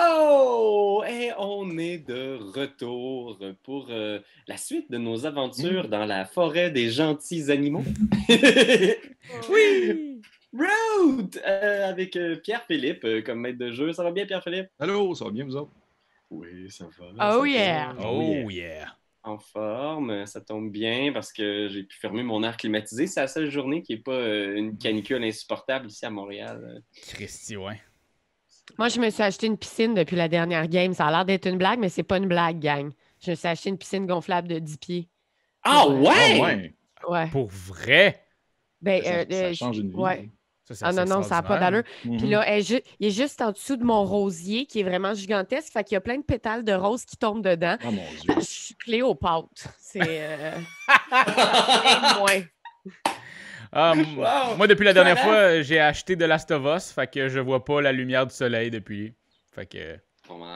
Oh! Et on est de retour pour euh, la suite de nos aventures Mm. dans la forêt des gentils animaux. Oui! Route! Euh, avec euh, Pierre-Philippe euh, comme maître de jeu. Ça va bien, Pierre-Philippe? Allô, ça va bien, vous autres? Oui, ça va. Oh ça yeah! va. Oh yeah! En forme, ça tombe bien parce que j'ai pu fermer mon air climatisé. C'est la seule journée qui n'est pas euh, une canicule insupportable ici à Montréal. Christy, ouais. Moi, je me suis acheté une piscine depuis la dernière game. Ça a l'air d'être une blague, mais c'est pas une blague, gang. Je me suis acheté une piscine gonflable de 10 pieds. Ah ouais! Ah ouais! Ouais. Pour vrai? Ben, Ça, euh, ça euh, change une vie. ouais. Ça, c'est Ah non, non, ça n'a pas d'allure. extraordinaire. Mhm. Puis là, elle il est juste en dessous de mon rosier qui est vraiment gigantesque. Fait qu'il y a plein de pétales de rose qui tombent dedans. Oh mon Dieu. Je suis Cléopâtre. C'est. Euh... et moins. Ah, Wow! Moi, depuis la dernière fois, j'ai acheté de Last of Us, fait que je vois pas la lumière du soleil depuis. Fait que...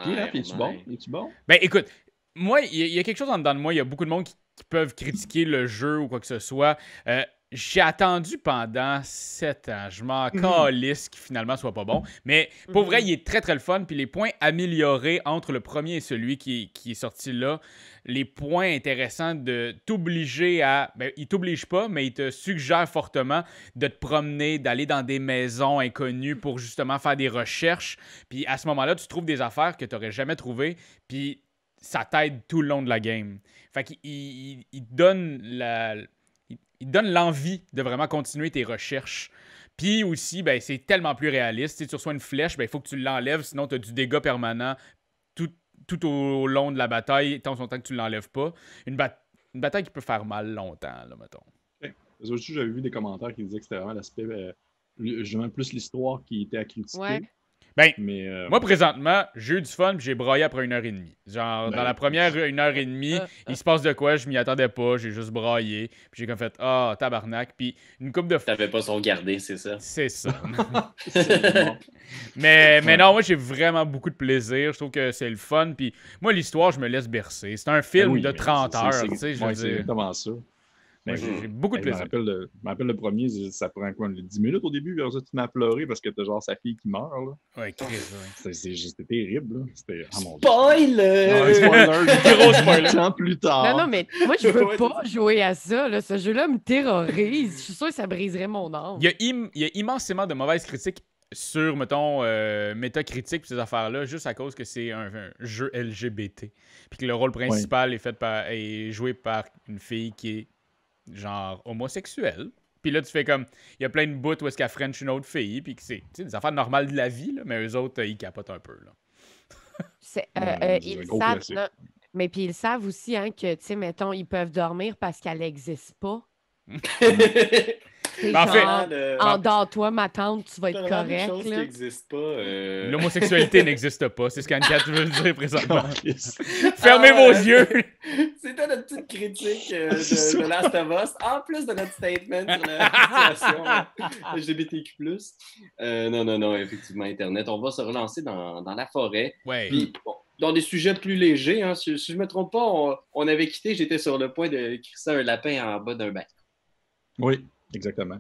Puis, là, puis es-tu bon? Es-tu bon? Ben écoute, moi, il y, a- il y a quelque chose en dedans de moi. Il y a beaucoup de monde qui, qui peuvent critiquer le jeu ou quoi que ce soit. Euh, j'ai attendu pendant 7 ans. Je m'en calisse qu'il finalement soit pas bon. Mais pour vrai, il est très très le fun. Puis les points améliorés entre le premier et celui qui, qui est sorti là, les points intéressants de t'obliger à. Ben, il t'oblige pas, mais il te suggère fortement de te promener, d'aller dans des maisons inconnues pour justement faire des recherches. Puis à ce moment-là, tu trouves des affaires que tu n'aurais jamais trouvées. Puis ça t'aide tout le long de la game. Fait qu'il il, il te donne la. Il, te donne l'envie de vraiment continuer tes recherches. Puis aussi, ben, c'est tellement plus réaliste. Si tu reçois une flèche, ben, il faut que tu l'enlèves, sinon tu as du dégât permanent tout, tout au long de la bataille, tant son temps que tu ne l'enlèves pas. Une, bat- une bataille qui peut faire mal longtemps, là, mettons. J'avais vu des commentaires qui disaient que c'était vraiment l'aspect, euh, le- justement, plus l'histoire qui était à critiquer. Ouais. Ben, Mais, euh, Moi, présentement, j'ai eu du fun puis j'ai broyé après une heure et demie. Genre, Ben, dans la première une heure et demie, Euh, il se passe de quoi, je m'y attendais pas, j'ai juste broyé. Puis j'ai comme fait, ah, tabarnak. Puis une coupe de fois. T'avais pas c'est ça? C'est ça. c'est bon. mais, mais non, moi, j'ai vraiment beaucoup de plaisir. Je trouve que c'est le fun. Puis moi, l'histoire, je me laisse bercer. C'est un film Ben oui, de mais 30 c'est- heures, c'est- tu sais, je ouais, veux c'est dire. exactement ça. Ben, j'ai beaucoup de Hey, je me plaisir. rappelle le, je me rappelle le premier, ça prend quoi, 10 minutes au début, puis après ça, tu m'as pleuré parce que t'as genre sa fille qui meurt. Là. Ouais. C'était, terrible. Là. C'était, ah. Spoiler! Ouais, spoiler, Gros spoiler. ans plus tard. Non, non, mais moi, je veux pas jouer à ça. Là. Ce jeu-là me terrorise. Je suis sûre que ça briserait mon âme. Il y, a im- il y a immensément de mauvaises critiques sur, mettons, euh, métacritique et ces affaires-là, juste à cause que c'est un, un jeu LGBT. Puis que le rôle principal est, fait par, est joué par une fille qui est, genre, homosexuelle. Puis là, tu fais comme. Il y a plein de bouts où est-ce qu'elle French une autre fille, puis que c'est tu sais, des affaires normales de la vie, là, mais eux autres, euh, ils capotent un peu. Là. C'est- euh, euh, ils savent. non, mais puis ils savent aussi hein, que, tu sais, mettons, ils peuvent dormir parce qu'elle n'existe pas. Ben, en fait- endors-toi, ma tante, tu vas être correct. qui pas. euh, L'homosexualité n'existe pas. C'est ce qu'Anne-Cat veut dire présentement. Fermez Ah, vos yeux! C'était notre petite critique euh, de, Last of Us, en plus de notre statement sur la situation euh, LGBTQ+. Euh, non, non, non, effectivement, Internet. On va se relancer dans, dans la forêt. Ouais. Puis, bon, dans des sujets plus légers, hein, si, si je ne me trompe pas, on, on avait quitté, j'étais sur le point de crisser un lapin en bas d'un bac. Oui, exactement.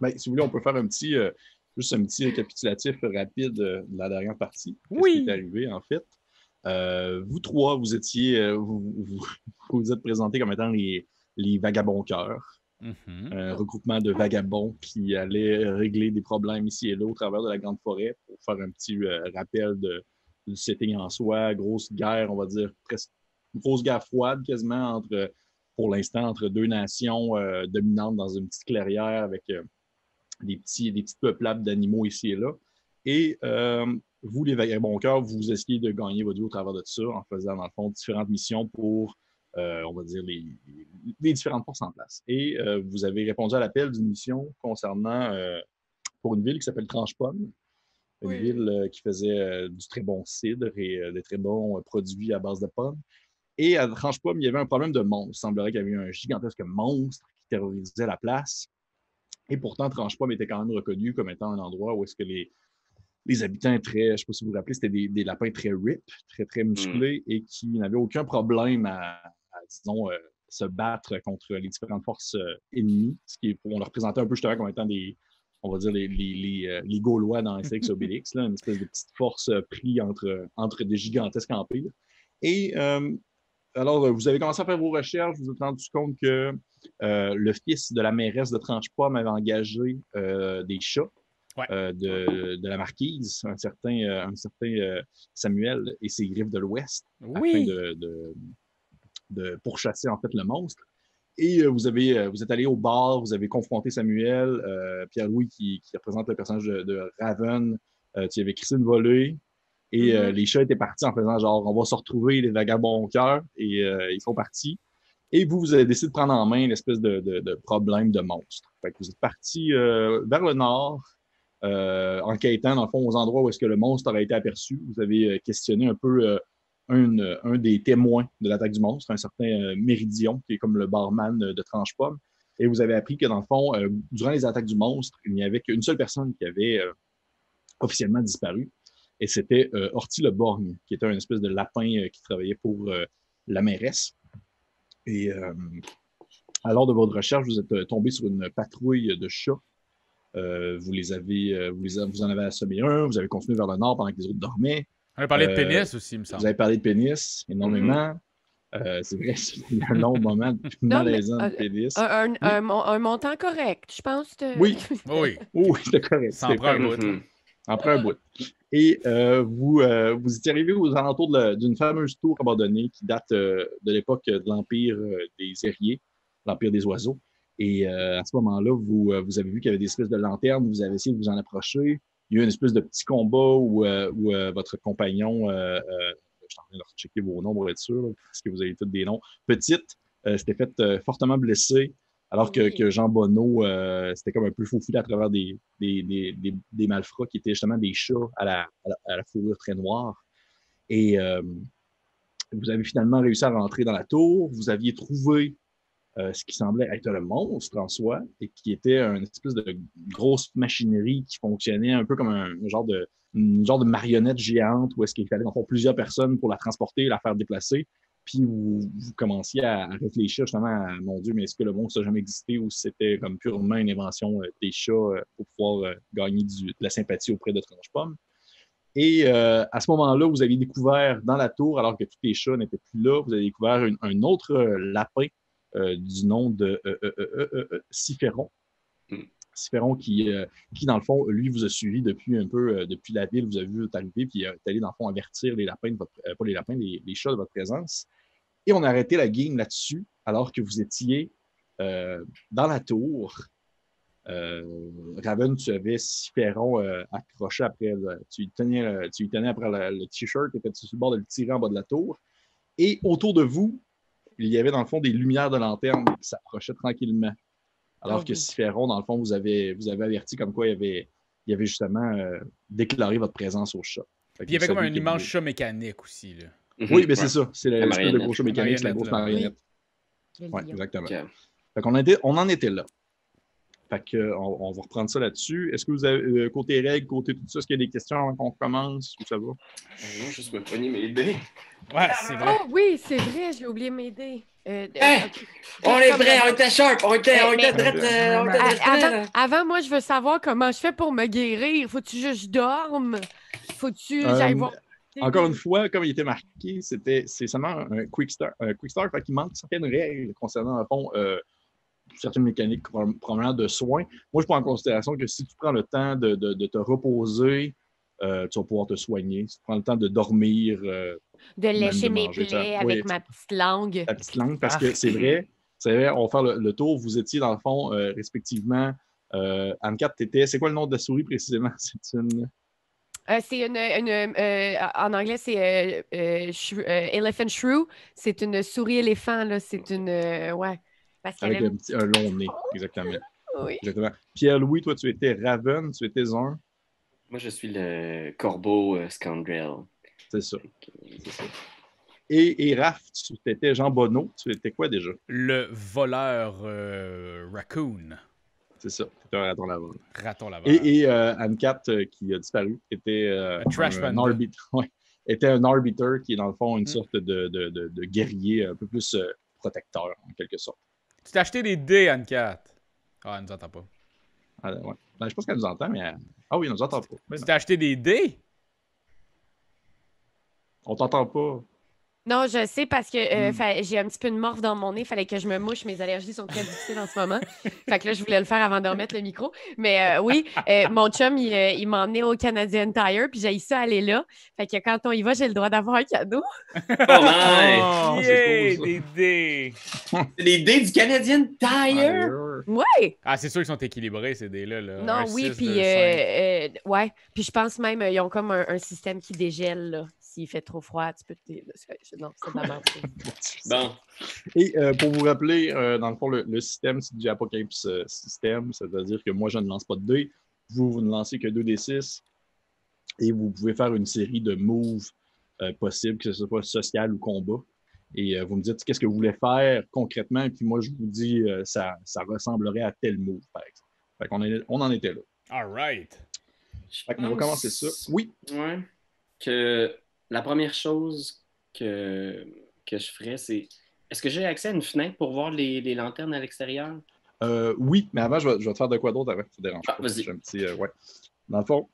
Ben, si vous voulez, on peut faire un petit, euh, juste un petit récapitulatif rapide euh, de la dernière partie. Oui. qui est arrivé, en fait? Euh, vous trois, vous étiez, vous, vous, êtes présentés comme étant les, les vagabonds cœurs, Mhm. un regroupement de vagabonds qui allaient régler des problèmes ici et là au travers de la grande forêt pour faire un petit euh, rappel de, du setting en soi, grosse guerre, on va dire presque grosse guerre froide quasiment entre, pour l'instant, entre deux nations euh, dominantes dans une petite clairière avec euh, des petits, des petites peuplades d'animaux ici et là. Et euh, vous, les vagabonds cœurs, vous essayez de gagner votre vie au travers de ça en faisant, dans le fond, différentes missions pour, on va dire, les, les différentes forces en place. Et vous avez répondu à l'appel d'une mission concernant, pour une ville qui s'appelle Tranche-Pomme, une Oui. ville qui faisait du très bon cidre et des très bons produits à base de pommes. Et à Tranche-Pomme, il y avait un problème de monstre. Il semblerait qu'il y avait eu un gigantesque monstre qui terrorisait la place. Et pourtant, Tranche-Pomme était quand même reconnu comme étant un endroit où est-ce que les, les habitants très, je ne sais pas si vous vous rappelez, c'était des, des lapins très rip, très, très musclés et qui n'avaient aucun problème à, à, disons, euh, se battre contre les différentes forces euh, ennemies, ce qui on leur présentait un peu justement comme étant des, on va dire, les, les, les, euh, les Gaulois dans Astérix Obélix, là, une espèce de petite force euh, prise entre, entre des gigantesques empires. Et euh, alors, vous avez commencé à faire vos recherches, vous vous êtes rendu compte que euh, le fils de la mairesse de Tranchepomme avait engagé euh, des chats Ouais. euh, de, de la marquise, un certain, euh, un certain euh, Samuel et ses griffes de l'Ouest, afin Oui. de, de, de pourchasser en fait le monstre. Et euh, vous, avez, euh, vous êtes allé au bar, vous avez confronté Samuel, euh, Pierre-Louis qui, qui représente le personnage de, Raven, euh, tu avais Christine volée, et euh, Mhm. les chats étaient partis en faisant genre on va se retrouver les vagabonds au cœur, et euh, ils sont partis. Et vous, vous avez décidé de prendre en main l'espèce de, de, de problème de monstre. Fait que vous êtes parti euh, vers le nord, euh, enquêtant dans le fond aux endroits où est-ce que le monstre aurait été aperçu. Vous avez euh, questionné un peu euh, un, un des témoins de l'attaque du monstre, un certain Méridion, qui est comme le barman de Tranche-Pomme. Et vous avez appris que dans le fond, euh, durant les attaques du monstre, il n'y avait qu'une seule personne qui avait euh, officiellement disparu. Et c'était euh, Horty le Borgne, qui était un espèce de lapin euh, qui travaillait pour euh, la mairesse. Et euh, à l'heure de votre recherche, vous êtes euh, tombé sur une patrouille de chats. Euh, vous les avez, euh, vous, les a- vous en avez assommé un, vous avez continué vers le nord pendant que les autres dormaient. On a parlé de pénis aussi, il me semble. Vous avez parlé de pénis énormément. Euh, c'est vrai, a un long moment malaisant de pénis. Un, un- un mon- un montant correct, je pense. de- Oui. Oui. Oui, c'était correct. Ça en prend un bout. Et euh, vous, euh, vous étiez arrivé aux alentours d'une fameuse tour abandonnée qui date euh, de l'époque de l'Empire des Airiers, l'Empire des Oiseaux. Et à ce moment-là, vous, vous avez vu qu'il y avait des espèces de lanternes, vous avez essayé de vous en approcher. Il y a eu une espèce de petit combat où, votre compagnon, je suis en train de rechecker vos noms pour être sûr, parce que vous avez tous des noms, petite, s'était fait euh, fortement blessé, alors que, Oui. que Jean Bonneau, euh, c'était comme un peu faufilé à travers des, des, des, des, des malfrats qui étaient justement des chats à la, à la, à la fourrure très noire. Et euh, vous avez finalement réussi à rentrer dans la tour. Vous aviez trouvé euh, ce qui semblait être le monstre en soi et qui était une espèce de grosse machinerie qui fonctionnait un peu comme un, un genre de une genre de marionnette géante où est-ce qu'il fallait en faire plusieurs personnes pour la transporter, la faire déplacer. Puis vous, vous commenciez à, réfléchir justement à mon Dieu, mais est-ce que le monstre n'a jamais existé ou c'était comme purement une invention euh, des chats euh, pour pouvoir euh, gagner du- de la sympathie auprès de Tranche-Pomme? Et euh, à ce moment-là, vous avez découvert dans la tour, alors que tous les chats n'étaient plus là, vous avez découvert une- un autre lapin euh, du nom de euh, Ciphéron. Mm. Ciphéron qui, qui, dans le fond, lui, vous a suivi depuis un peu, depuis la ville, vous avez vu arriver, puis est allé, dans le fond, avertir les lapins, de votre, pas les lapins, les, les chats de votre présence. Et on a arrêté la game là-dessus, alors que vous étiez euh, dans la tour. Euh, Raven, tu avais Ciphéron euh, accroché après, le- tu, tenais, tu tenais après le, le t-shirt, et tu sur le bord de le tirer en bas de la tour. Et autour de vous, il y avait dans le fond des lumières de lanterne qui s'approchaient tranquillement. Alors Ah que oui. Ciphéron, dans le fond, vous avez, vous avez averti comme quoi il y avait, il avait justement déclaré votre présence au chat. Puis il y avait comme un immense chat mécanique aussi. Là. Mhm. Oui, mais Ouais. c'est ça. C'est La le l'espèce de marionnette. gros mécanique, c'est la grosse Marionnette, Oui, exactement. Fait qu'on était, on en était là. Fait que, euh, on, on va reprendre ça là-dessus. Est-ce que vous avez, euh, côté règles, côté tout ça, est-ce qu'il y a des questions avant qu'on commence ou ça va? Euh, Non, juste me pogner mes dés. Ouais, c'est vrai. Oh oui, c'est vrai, j'ai oublié m'aider. Euh, de- Hein? On est prêts, on était sharp, on était, on était euh, Avant, avant, moi, je veux savoir comment je fais pour me guérir. Faut-tu juste que je dorme? Faut-tu Euh, j'aille voir. Encore une fois, comme il était marqué, c'était c'est seulement un quick start. Un quick start, fait qu'il manque certaines règles concernant, le fond, euh, certaines mécaniques pro- probablement de soins. Moi, je prends en considération que si tu prends le temps de, de- de te reposer, euh, tu vas pouvoir te soigner. Si tu prends le temps de dormir, euh, De lécher de mes ça. plaies Oui, avec ma petite langue. ta petite langue, parce Ah. que c'est vrai, c'est vrai, on va faire le, le tour. Vous étiez, dans le fond, respectivement, Anne-Cat, t'étais, c'est quoi le nom de la souris précisément? C'est une... Euh, c'est une, une, euh, en anglais, c'est euh, euh, shrew- euh, elephant shrew. C'est une souris éléphant, là. C'est une. euh, ouais. Parce Avec un, petit, un long nez, exactement. Oui. exactement. Pierre-Louis, toi, tu étais Raven, tu étais un? Moi, je suis le corbeau euh, scoundrel. C'est ça. C'est ça. Et, et Raph, tu étais Jean Bonneau, tu étais quoi déjà? Le voleur euh, raccoon. C'est ça, étais un raton laveur. Raton laveur. Et, et euh, Anne-Cat, euh, qui a disparu, était, euh, Un trash arbitre, ouais, était un arbiter qui est dans le fond une Mm. sorte de, de, de, de guerrier un peu plus protecteur, en quelque sorte. Tu t'es acheté des dés, Anne-Cat. Ah, elle nous entend pas. Ah, ouais. Ben, je pense qu'elle nous entend, mais. elle- Ah oui, elle nous entend pas. Mais Tu t'as acheté des dés? on t'entend pas. Non, je sais parce que euh, Hmm. j'ai un petit peu de morve dans mon nez. Fallait que je me mouche. Mes allergies sont très difficiles en ce moment. fait que là, je voulais le faire avant de remettre le micro. Mais euh, oui, euh, mon chum, il, il m'a emmené au Canadian Tire. Puis j'ai ça aller là. Fait que quand on y va, j'ai le droit d'avoir un cadeau. Oh, c'est yeah, cool, ça. des dés! C'est les dés du Canadian Tire? Aïe. Ah, c'est sûr qu'ils sont équilibrés, ces dés-là. Là. Non, Un oui, 6, puis euh, euh, ouais. Puis je pense même, euh, ils ont comme un, un système qui dégèle, là. S'il fait trop froid, tu peux te. C'est- Non. Bon. Et euh, pour vous rappeler, euh, dans le fond, le, le système, c'est du Apocalypse euh, système, c'est-à-dire que moi, je ne lance pas de dés, vous, vous ne lancez que 2d6, et vous pouvez faire une série de moves euh, possibles, que ce soit social ou combat. Et euh, vous me dites qu'est-ce que vous voulez faire concrètement, et puis moi, je vous dis euh, ça, ça ressemblerait à tel move, par exemple. Fait qu'on est- on en était là. All right. Fait qu'on va commencer ça. Oui. Ouais. Que la première chose que, que je ferais, c'est. Est-ce que j'ai accès à une fenêtre pour voir les, les lanternes à l'extérieur? Euh, oui, mais avant, je vais, je vais te faire de quoi d'autre avant, ça te dérange Ah, vas-y. J'ai un petit, euh, ouais. Dans le fond,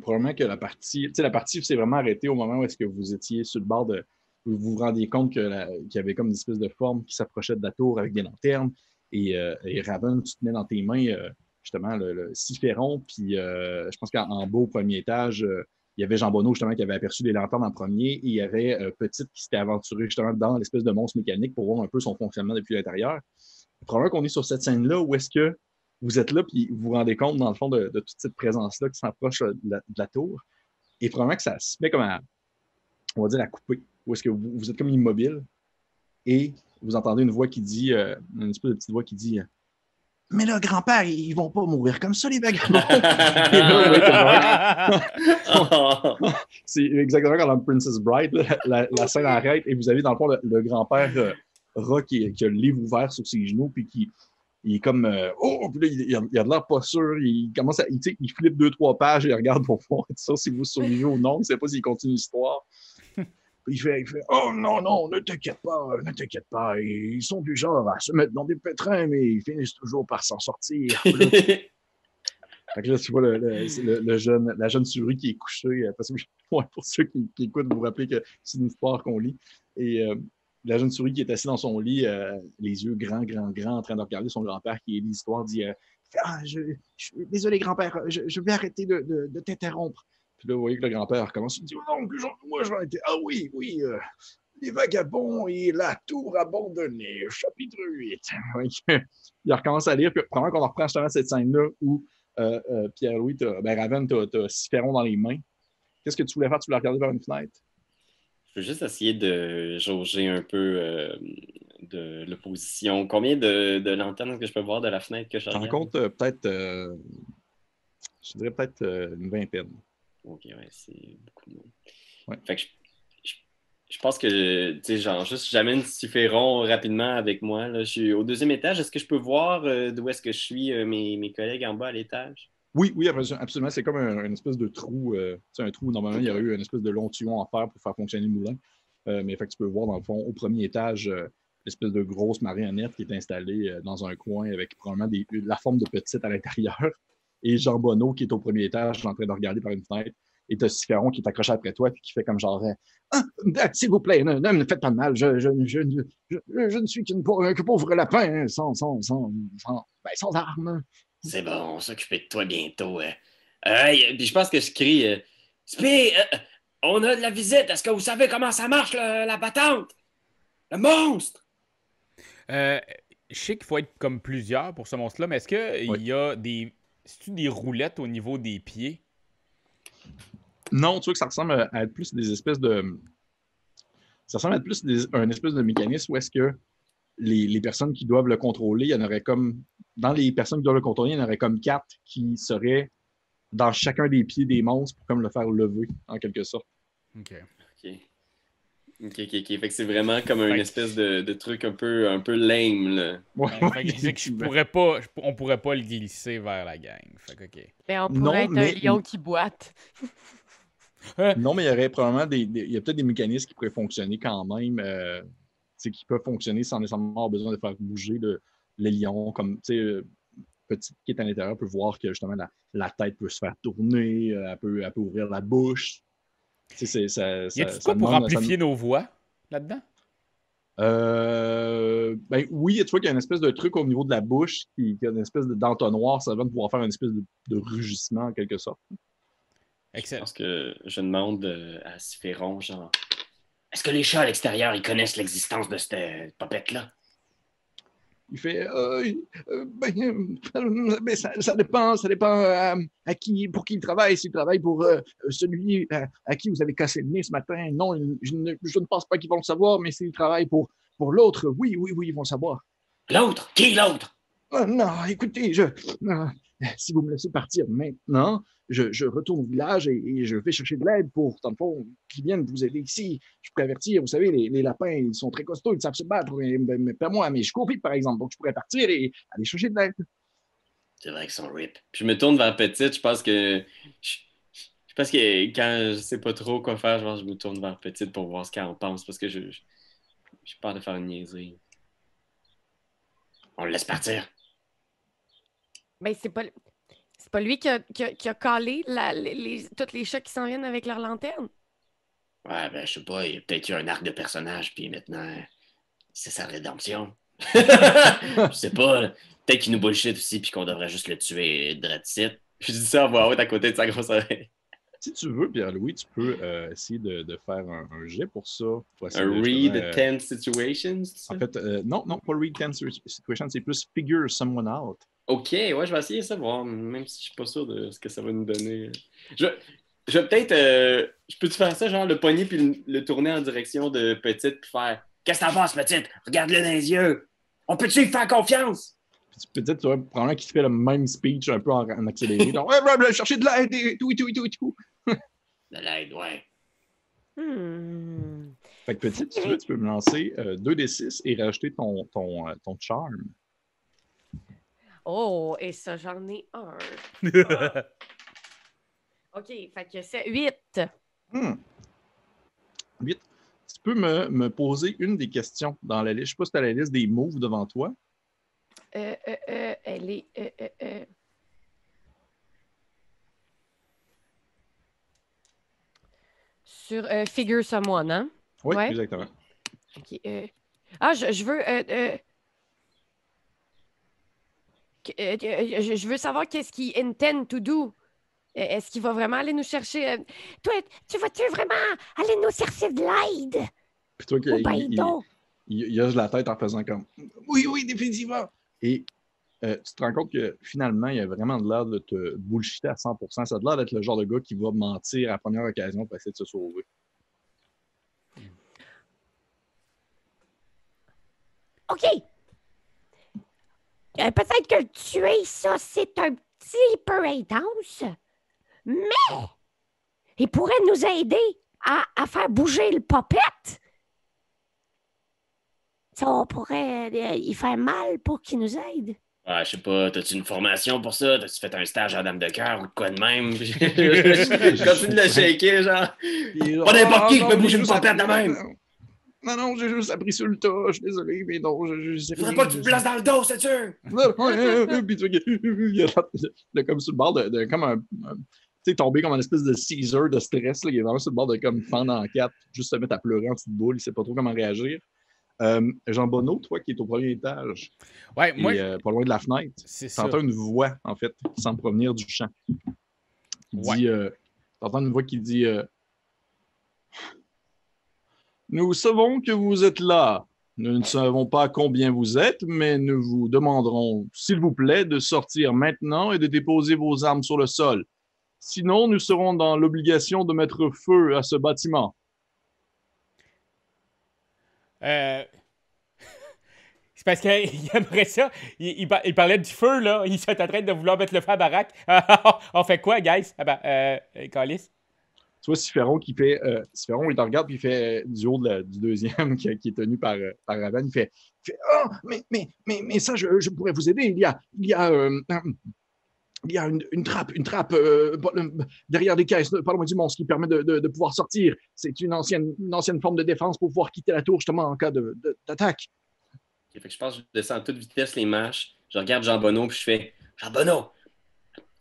probablement que la partie, tu sais, la partie s'est vraiment arrêtée au moment où est-ce que vous étiez sur le bord de, vous vous rendiez compte que qu'il y avait comme une espèce de forme qui s'approchait de la tour avec des lanternes, et, euh, et Raven, tu tenais dans tes mains euh, justement le, le siphéron, puis je pense qu'en en bas au premier étage, il y avait Jean Bonneau justement qui avait aperçu les lanternes en premier, et il y avait euh, Petite qui s'était aventurée justement dans l'espèce de monstre mécanique pour voir un peu son fonctionnement depuis l'intérieur. Probablement qu'on est sur cette scène-là où est-ce que vous êtes là puis vous vous rendez compte, dans le fond, de, toute cette présence-là qui s'approche euh, de la, tour. Et probablement que ça se met comme à, on va dire, à couper. Où est-ce que vous, êtes comme immobile et vous entendez une voix qui dit, euh, une espèce de petite voix qui dit Mais là, grand-père, ils vont pas mourir comme ça, les vagabonds. C'est exactement comme dans Princess Bride, là, la, la scène arrête et vous avez dans le fond le, le grand-père euh, rat qui, qui a le livre ouvert sur ses genoux puis qui il est comme euh, oh puis là, il, il a, il a de l'air pas sûr. Il commence à il, tu sais, il flippe deux trois pages et il regarde pour voir ça si vous survivez ou non. Il sait pas s'il continue l'histoire il fait, il fait oh non non ne t'inquiète pas ne t'inquiète pas ils sont du genre à se mettre dans des pétrins mais ils finissent toujours par s'en sortir fait que là, tu vois le, le- jeune, la jeune souris qui est couchée. euh, Parce que, ouais, pour ceux qui, qui écoutent, vous vous rappelez que c'est une histoire qu'on lit. Et euh, la jeune souris qui est assise dans son lit, euh, les yeux grands, grands, grands, en train de regarder son grand-père qui lit l'histoire, dit euh, Ah, je, je- Désolé, grand-père, je, je vais arrêter de, de- de t'interrompre. Puis là, vous voyez que le grand-père commence il dit Oh non, j'en- moi, j'en étais. Ah oui, oui, euh, les vagabonds et la tour abandonnée, chapitre 8. Ouais, il recommence à lire, puis probablement qu'on en reprend justement cette scène-là où euh, euh, Pierre-Louis, ben Raven, t'as Siphéron dans les mains. Qu'est-ce que tu voulais faire? Tu voulais regarder vers une fenêtre? Je veux juste essayer de jauger un peu euh, de l'opposition. Combien de, de lanternes est-ce que je peux voir de la fenêtre que je regarde? comptes euh, peut-être, euh, je dirais peut-être une vingtaine. Ok, ouais, c'est beaucoup de monde. Ouais. Fait que je, je- je pense que, tu sais, genre, juste j'amène Siphéron rapidement avec moi. Là. Je suis au deuxième étage. Est-ce que je peux voir euh, d'où est-ce que je suis, euh, mes, mes collègues en bas à l'étage? Oui, oui, absolument. C'est comme un, une espèce de trou. euh, tu sais, un trou, normalement, il y aurait eu une espèce de long tuyau en fer pour faire fonctionner le moulin. Euh, mais fait que tu peux voir, dans le fond, au premier étage, l'espèce de grosse marionnette qui est installée dans un coin avec probablement des, la forme de petite à l'intérieur. Et Jean Bonneau qui est au premier étage en train de regarder par une fenêtre. Et tu as Siphéron qui est accroché après toi et qui fait comme genre euh, Ah, ah, S'il vous plaît, ne, ne me faites pas de mal. Je, je, je, je, je- je ne suis qu'une pauvre, qu'un pauvre lapin hein, sans, sans, sans, sans, ben, sans armes. C'est bon, on va s'occuper de toi bientôt. hein. Hey, puis je pense que je crie euh, Spé, euh, on a de la visite. Est-ce que vous savez comment ça marche, le- la patente? Le monstre! Euh, je sais qu'il faut être comme plusieurs pour ce monstre-là, mais est-ce qu'il Oui. y a des. C'est-tu des roulettes au niveau des pieds? Non, tu vois que ça ressemble à être plus des espèces de. Ça ressemble à être plus des- un espèce de mécanisme où est-ce que les, les personnes qui doivent le contrôler, il y en aurait comme. Dans les personnes qui doivent le contrôler, il y en aurait comme quatre qui seraient dans chacun des pieds des monstres pour comme le faire lever, en quelque sorte. Ok. Ok. Ok, ok, ok. Fait que c'est vraiment comme une espèce de, de truc un peu, un peu lame, là. Ouais, Fait que- fait que je pourrais pas, je- on pourrait pas le glisser vers la gang. Fait que, ok. Mais on Non, pourrait être mais- un lion qui boite. Non, mais il y aurait probablement des, des- il y a peut-être des mécanismes qui pourraient fonctionner quand même, euh, tu sais, qui peuvent fonctionner sans nécessairement avoir besoin de faire bouger le- les lions, comme, tu sais, euh, petite qui est à l'intérieur peut voir que justement la, la tête peut se faire tourner, euh, elle, peut, elle peut ouvrir la bouche. C'est- ça, Y a-tu ça quoi pour demande- ça- amplifier nos voix là-dedans? Euh, ben oui, tu vois qu'il y a une espèce de truc au niveau de la bouche qui, qui a une espèce de- d'entonnoir, ça va pouvoir faire une espèce de, de rugissement en quelque sorte. Je Excellent. pense que je demande euh, à Sphéron, genre, est-ce que les chats à l'extérieur, ils connaissent l'existence de cette popette-là? Il fait euh, euh, ben, euh, ben, ça, ça dépend, ça dépend à qui, pour qui il travaille. S'il travaille pour euh, celui à, à qui vous avez cassé le nez ce matin, non, je ne, je ne pense pas qu'ils vont le savoir, mais s'il travaille pour, pour l'autre, oui, oui, oui, ils vont le savoir. L'autre? Qui l'autre? Non, écoutez, je, si vous me laissez partir maintenant, je, je retourne au village et, je vais chercher de l'aide pour, dans le fond, qu'ils viennent vous aider ici. Je pourrais avertir, vous savez, les, lapins, ils sont très costauds, ils savent se battre, mais, pas moi, mais je cours par exemple, donc je pourrais partir et aller chercher de l'aide. C'est vrai qu'ils sont rip. Puis je me tourne vers Petite, je pense que. Je, je pense que quand je sais pas trop quoi faire, je pense que je me tourne vers Petite pour voir ce qu'elle en pense parce que je. je- J'ai peur de faire une niaiserie. On le laisse partir. Ben, c'est pas, c'est pas lui qui a, qui a, qui a calé la- les, les- tous les chats qui s'en viennent avec leur lanterne. Ouais, ben, je sais pas, il y a peut-être eu un arc de personnage, puis maintenant, c'est sa rédemption. je sais pas, peut-être qu'il nous bullshit aussi, puis qu'on devrait juste le tuer site. Je dis ça à voix haute à côté de sa grosse oreille. Si tu veux, Pierre-Louis, tu peux euh, essayer de, de faire un, un jet pour ça. pour Un de, read justement, the euh, tense situations, c'est ça? En fait, euh, non, non, pas read tense situation, c'est plus figure someone out. Ok, ouais, je vais essayer ça, voir, même si je suis pas sûr de ce que ça va nous donner. Je, je vais peut-être. euh, je peux-tu faire ça, genre le pogner puis le, le tourner en direction de Petite puis faire Qu'est-ce que t'en penses, Petite? Regarde-le dans les yeux! On peut-tu lui faire confiance? Puis tu- peut-être, tu vois, probablement qu'il te fait le même speech un peu en, en accéléré. Donc, ouais, ouais, ouais, chercher de l'aide et tout, et tout, et tout, et tout. De l'aide, ouais. Hmm. Fait que petit, si tu veux, tu peux me lancer euh, 2d6 et rajouter ton, ton, euh, ton charme. Oh, et ça, j'en ai un. OK, fait que c'est 8. Hmm. Tu peux me, me poser une des questions dans la liste. Je sais pas si tu as la liste des moves devant toi. Euh, euh, euh, elle est. euh, euh, euh. Sur euh, Figure Someone, hein? Oui, Ouais. exactement. OK. euh. Ah, je, je veux. euh, euh, que- euh, euh, je, je veux savoir qu'est-ce qu'il intend to do. Euh, Est-ce qu'il va vraiment aller nous chercher? euh, Toi, tu vas-tu vraiment aller nous chercher de l'aide? Puis toi, il, il, il, la tête en faisant comme Oui, oui, définitivement. Et euh, tu te rends compte que finalement, il a vraiment de l'air de te bullshiter à 100%. Ça a de l'air d'être le genre de gars qui va mentir à la première occasion pour essayer de se sauver. OK. Euh, Peut-être que le tuer, ça, c'est un petit peu intense, mais il pourrait nous aider à, à faire bouger le popette. Ça, on pourrait euh, y faire mal pour qu'il nous aide. Ouais, je sais pas, t'as-tu une formation pour ça? T'as-tu fait un stage à Dame de cœur ou de quoi de même? continue de le shaker, genre. Pas n'importe qui qui peut bouger une popette de même. Non, non, j'ai juste appris sur le tas. Je suis désolé, mais non, je, je sais rien, pas que tu te places dans le dos, c'est sûr! Non, ouais, Puis tu il comme sur le bord de, de- comme un, un- tu sais, tombé comme un espèce de Caesar de stress. Là. Il est vraiment sur le bord de comme fendre en quatre, juste se mettre à pleurer en petite boule. Il sait pas trop comment réagir. Euh, Jean Bonneau, toi qui es au premier étage, Ouais, moi, et euh, pas loin de la fenêtre, c'est tu ça. entends une voix, en fait, qui semble provenir du champ. Qui Ouais. dit, euh, t'entends une voix qui dit euh, Nous savons que vous êtes là. Nous ne savons pas combien vous êtes, mais nous vous demanderons, s'il vous plaît, de sortir maintenant et de déposer vos armes sur le sol. Sinon, nous serons dans l'obligation de mettre feu à ce bâtiment. Euh, C'est parce qu'il aimerait ça. Il, il par- il parlait du feu, là. Il s'est en de vouloir mettre le feu à la baraque. On fait quoi, guys? Ah ben, euh? Tu vois Siferon qui fait. Euh, Siferon, il te regarde, puis il fait euh, du haut de la- du deuxième qui, qui est tenu par, euh, par Raven. Il fait, il fait Ah, mais, mais, mais, mais ça, je, je pourrais vous aider. Il y a, il y a, euh, il y a une, une trappe, une trappe euh, derrière des caisses, pas loin du monstre, qui permet de, de- de pouvoir sortir. C'est une ancienne, une ancienne forme de défense pour pouvoir quitter la tour, justement, en cas de- de- d'attaque. Que je pense que je descends à toute vitesse les marches. Je regarde Jean Bonneau puis je fais Bono,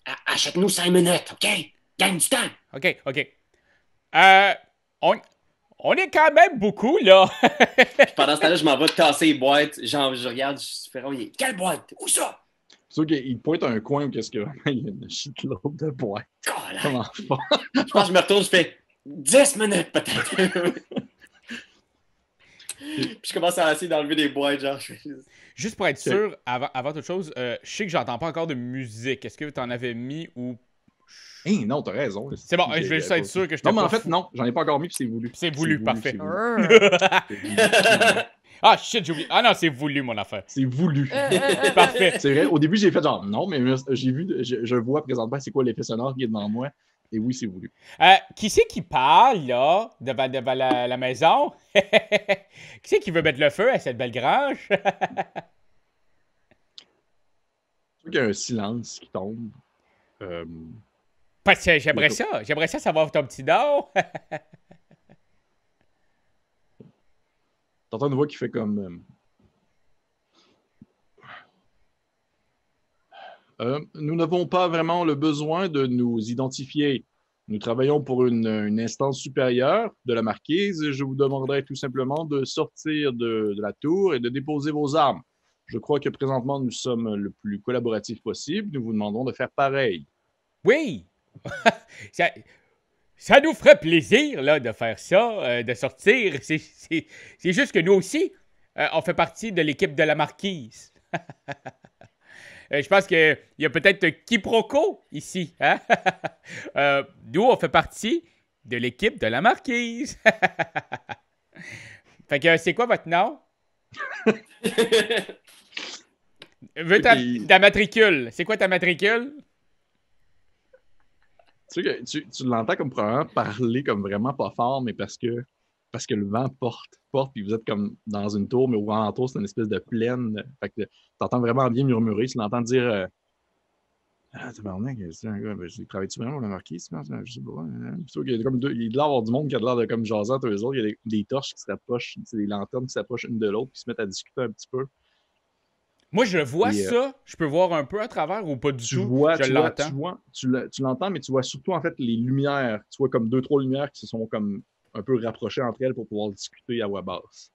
a- achète-nous cinq minutes, OK? Gagne du temps. OK, OK. Euh, on, on est quand même beaucoup, là. Pendant ce temps-là, je m'en vais tasser les boîtes. Genre, je regarde, je fais, oh, il est- quelle boîte? Où ça? C'est sûr qu'il te pointe à un coin où qu'est-ce que vraiment il y a une shitload de boîtes. Comment faire? Je pense que je me retourne, je fais 10 minutes peut-être. Puis je commence à essayer d'enlever des boîtes, genre. je fais- Juste pour être sûr, avant, avant toute chose, euh, je sais que j'entends pas encore de musique. Est-ce que tu en avais mis ou. Hein, non, t'as raison. C'est bon, je vais juste être sûr que je Non, mais en fait, non, j'en ai pas encore mis, puis c'est voulu. C'est voulu, parfait. voulu, Euh, voulu. ah shit, j'ai oublié. Ah non, c'est voulu, mon affaire. C'est voulu. euh, euh, Parfait. C'est vrai, au début, j'ai fait genre non, mais j'ai vu, je, je vois présentement c'est quoi l'effet sonore qui est devant moi. Et oui, c'est voulu. Euh, qui c'est qui parle, là, devant, devant la, la maison? qui c'est qui veut mettre le feu à cette belle grange? Qu'il y a un silence qui tombe. Euh, Parce que j'aimerais ça. J'aimerais ça savoir ton petit nom. T'entends une voix qui fait comme. euh, Euh, nous n'avons pas vraiment le besoin de nous identifier. Nous travaillons pour une, une instance supérieure de la marquise et je vous demanderai tout simplement de sortir de, de la tour et de déposer vos armes. Je crois que présentement nous sommes le plus collaboratif possible. Nous vous demandons de faire pareil. Oui. ça, ça nous ferait plaisir, là, de faire ça, euh, de sortir. C'est- juste que nous aussi, euh, on fait partie de l'équipe de la marquise. Euh, Je pense qu'il y a peut-être quiproquo ici. Hein? Euh, nous, on fait partie de l'équipe de la marquise. fait que c'est quoi votre nom? Veux ta, ta matricule. C'est quoi ta matricule? Tu sais tu, l'entends comme probablement parler comme vraiment pas fort, mais parce que parce que le vent porte, porte, puis vous êtes comme dans une tour, mais au alentour, c'est une espèce de plaine. Fait que t'entends vraiment bien murmurer, tu l'entends dire euh, Ah, c'est un gars, ben, travailles-tu vraiment pour la tu penses? Je sais pas. hein. Sûr qu'il y a comme deux- il doit y avoir du monde qui a l'air de comme jaser entre eux autres. Il y a des, torches qui c'est des lanternes qui s'approchent une de l'autre, qui se mettent à discuter un petit peu. Moi, je vois Et, euh, ça. Je peux voir un peu à travers ou pas du tout. vois, je l'entends. tu vois, tu l'entends, mais tu vois surtout en fait les lumières. Tu vois comme deux, trois lumières qui se sont comme un peu rapprochées entre elles pour pouvoir discuter à voix basse.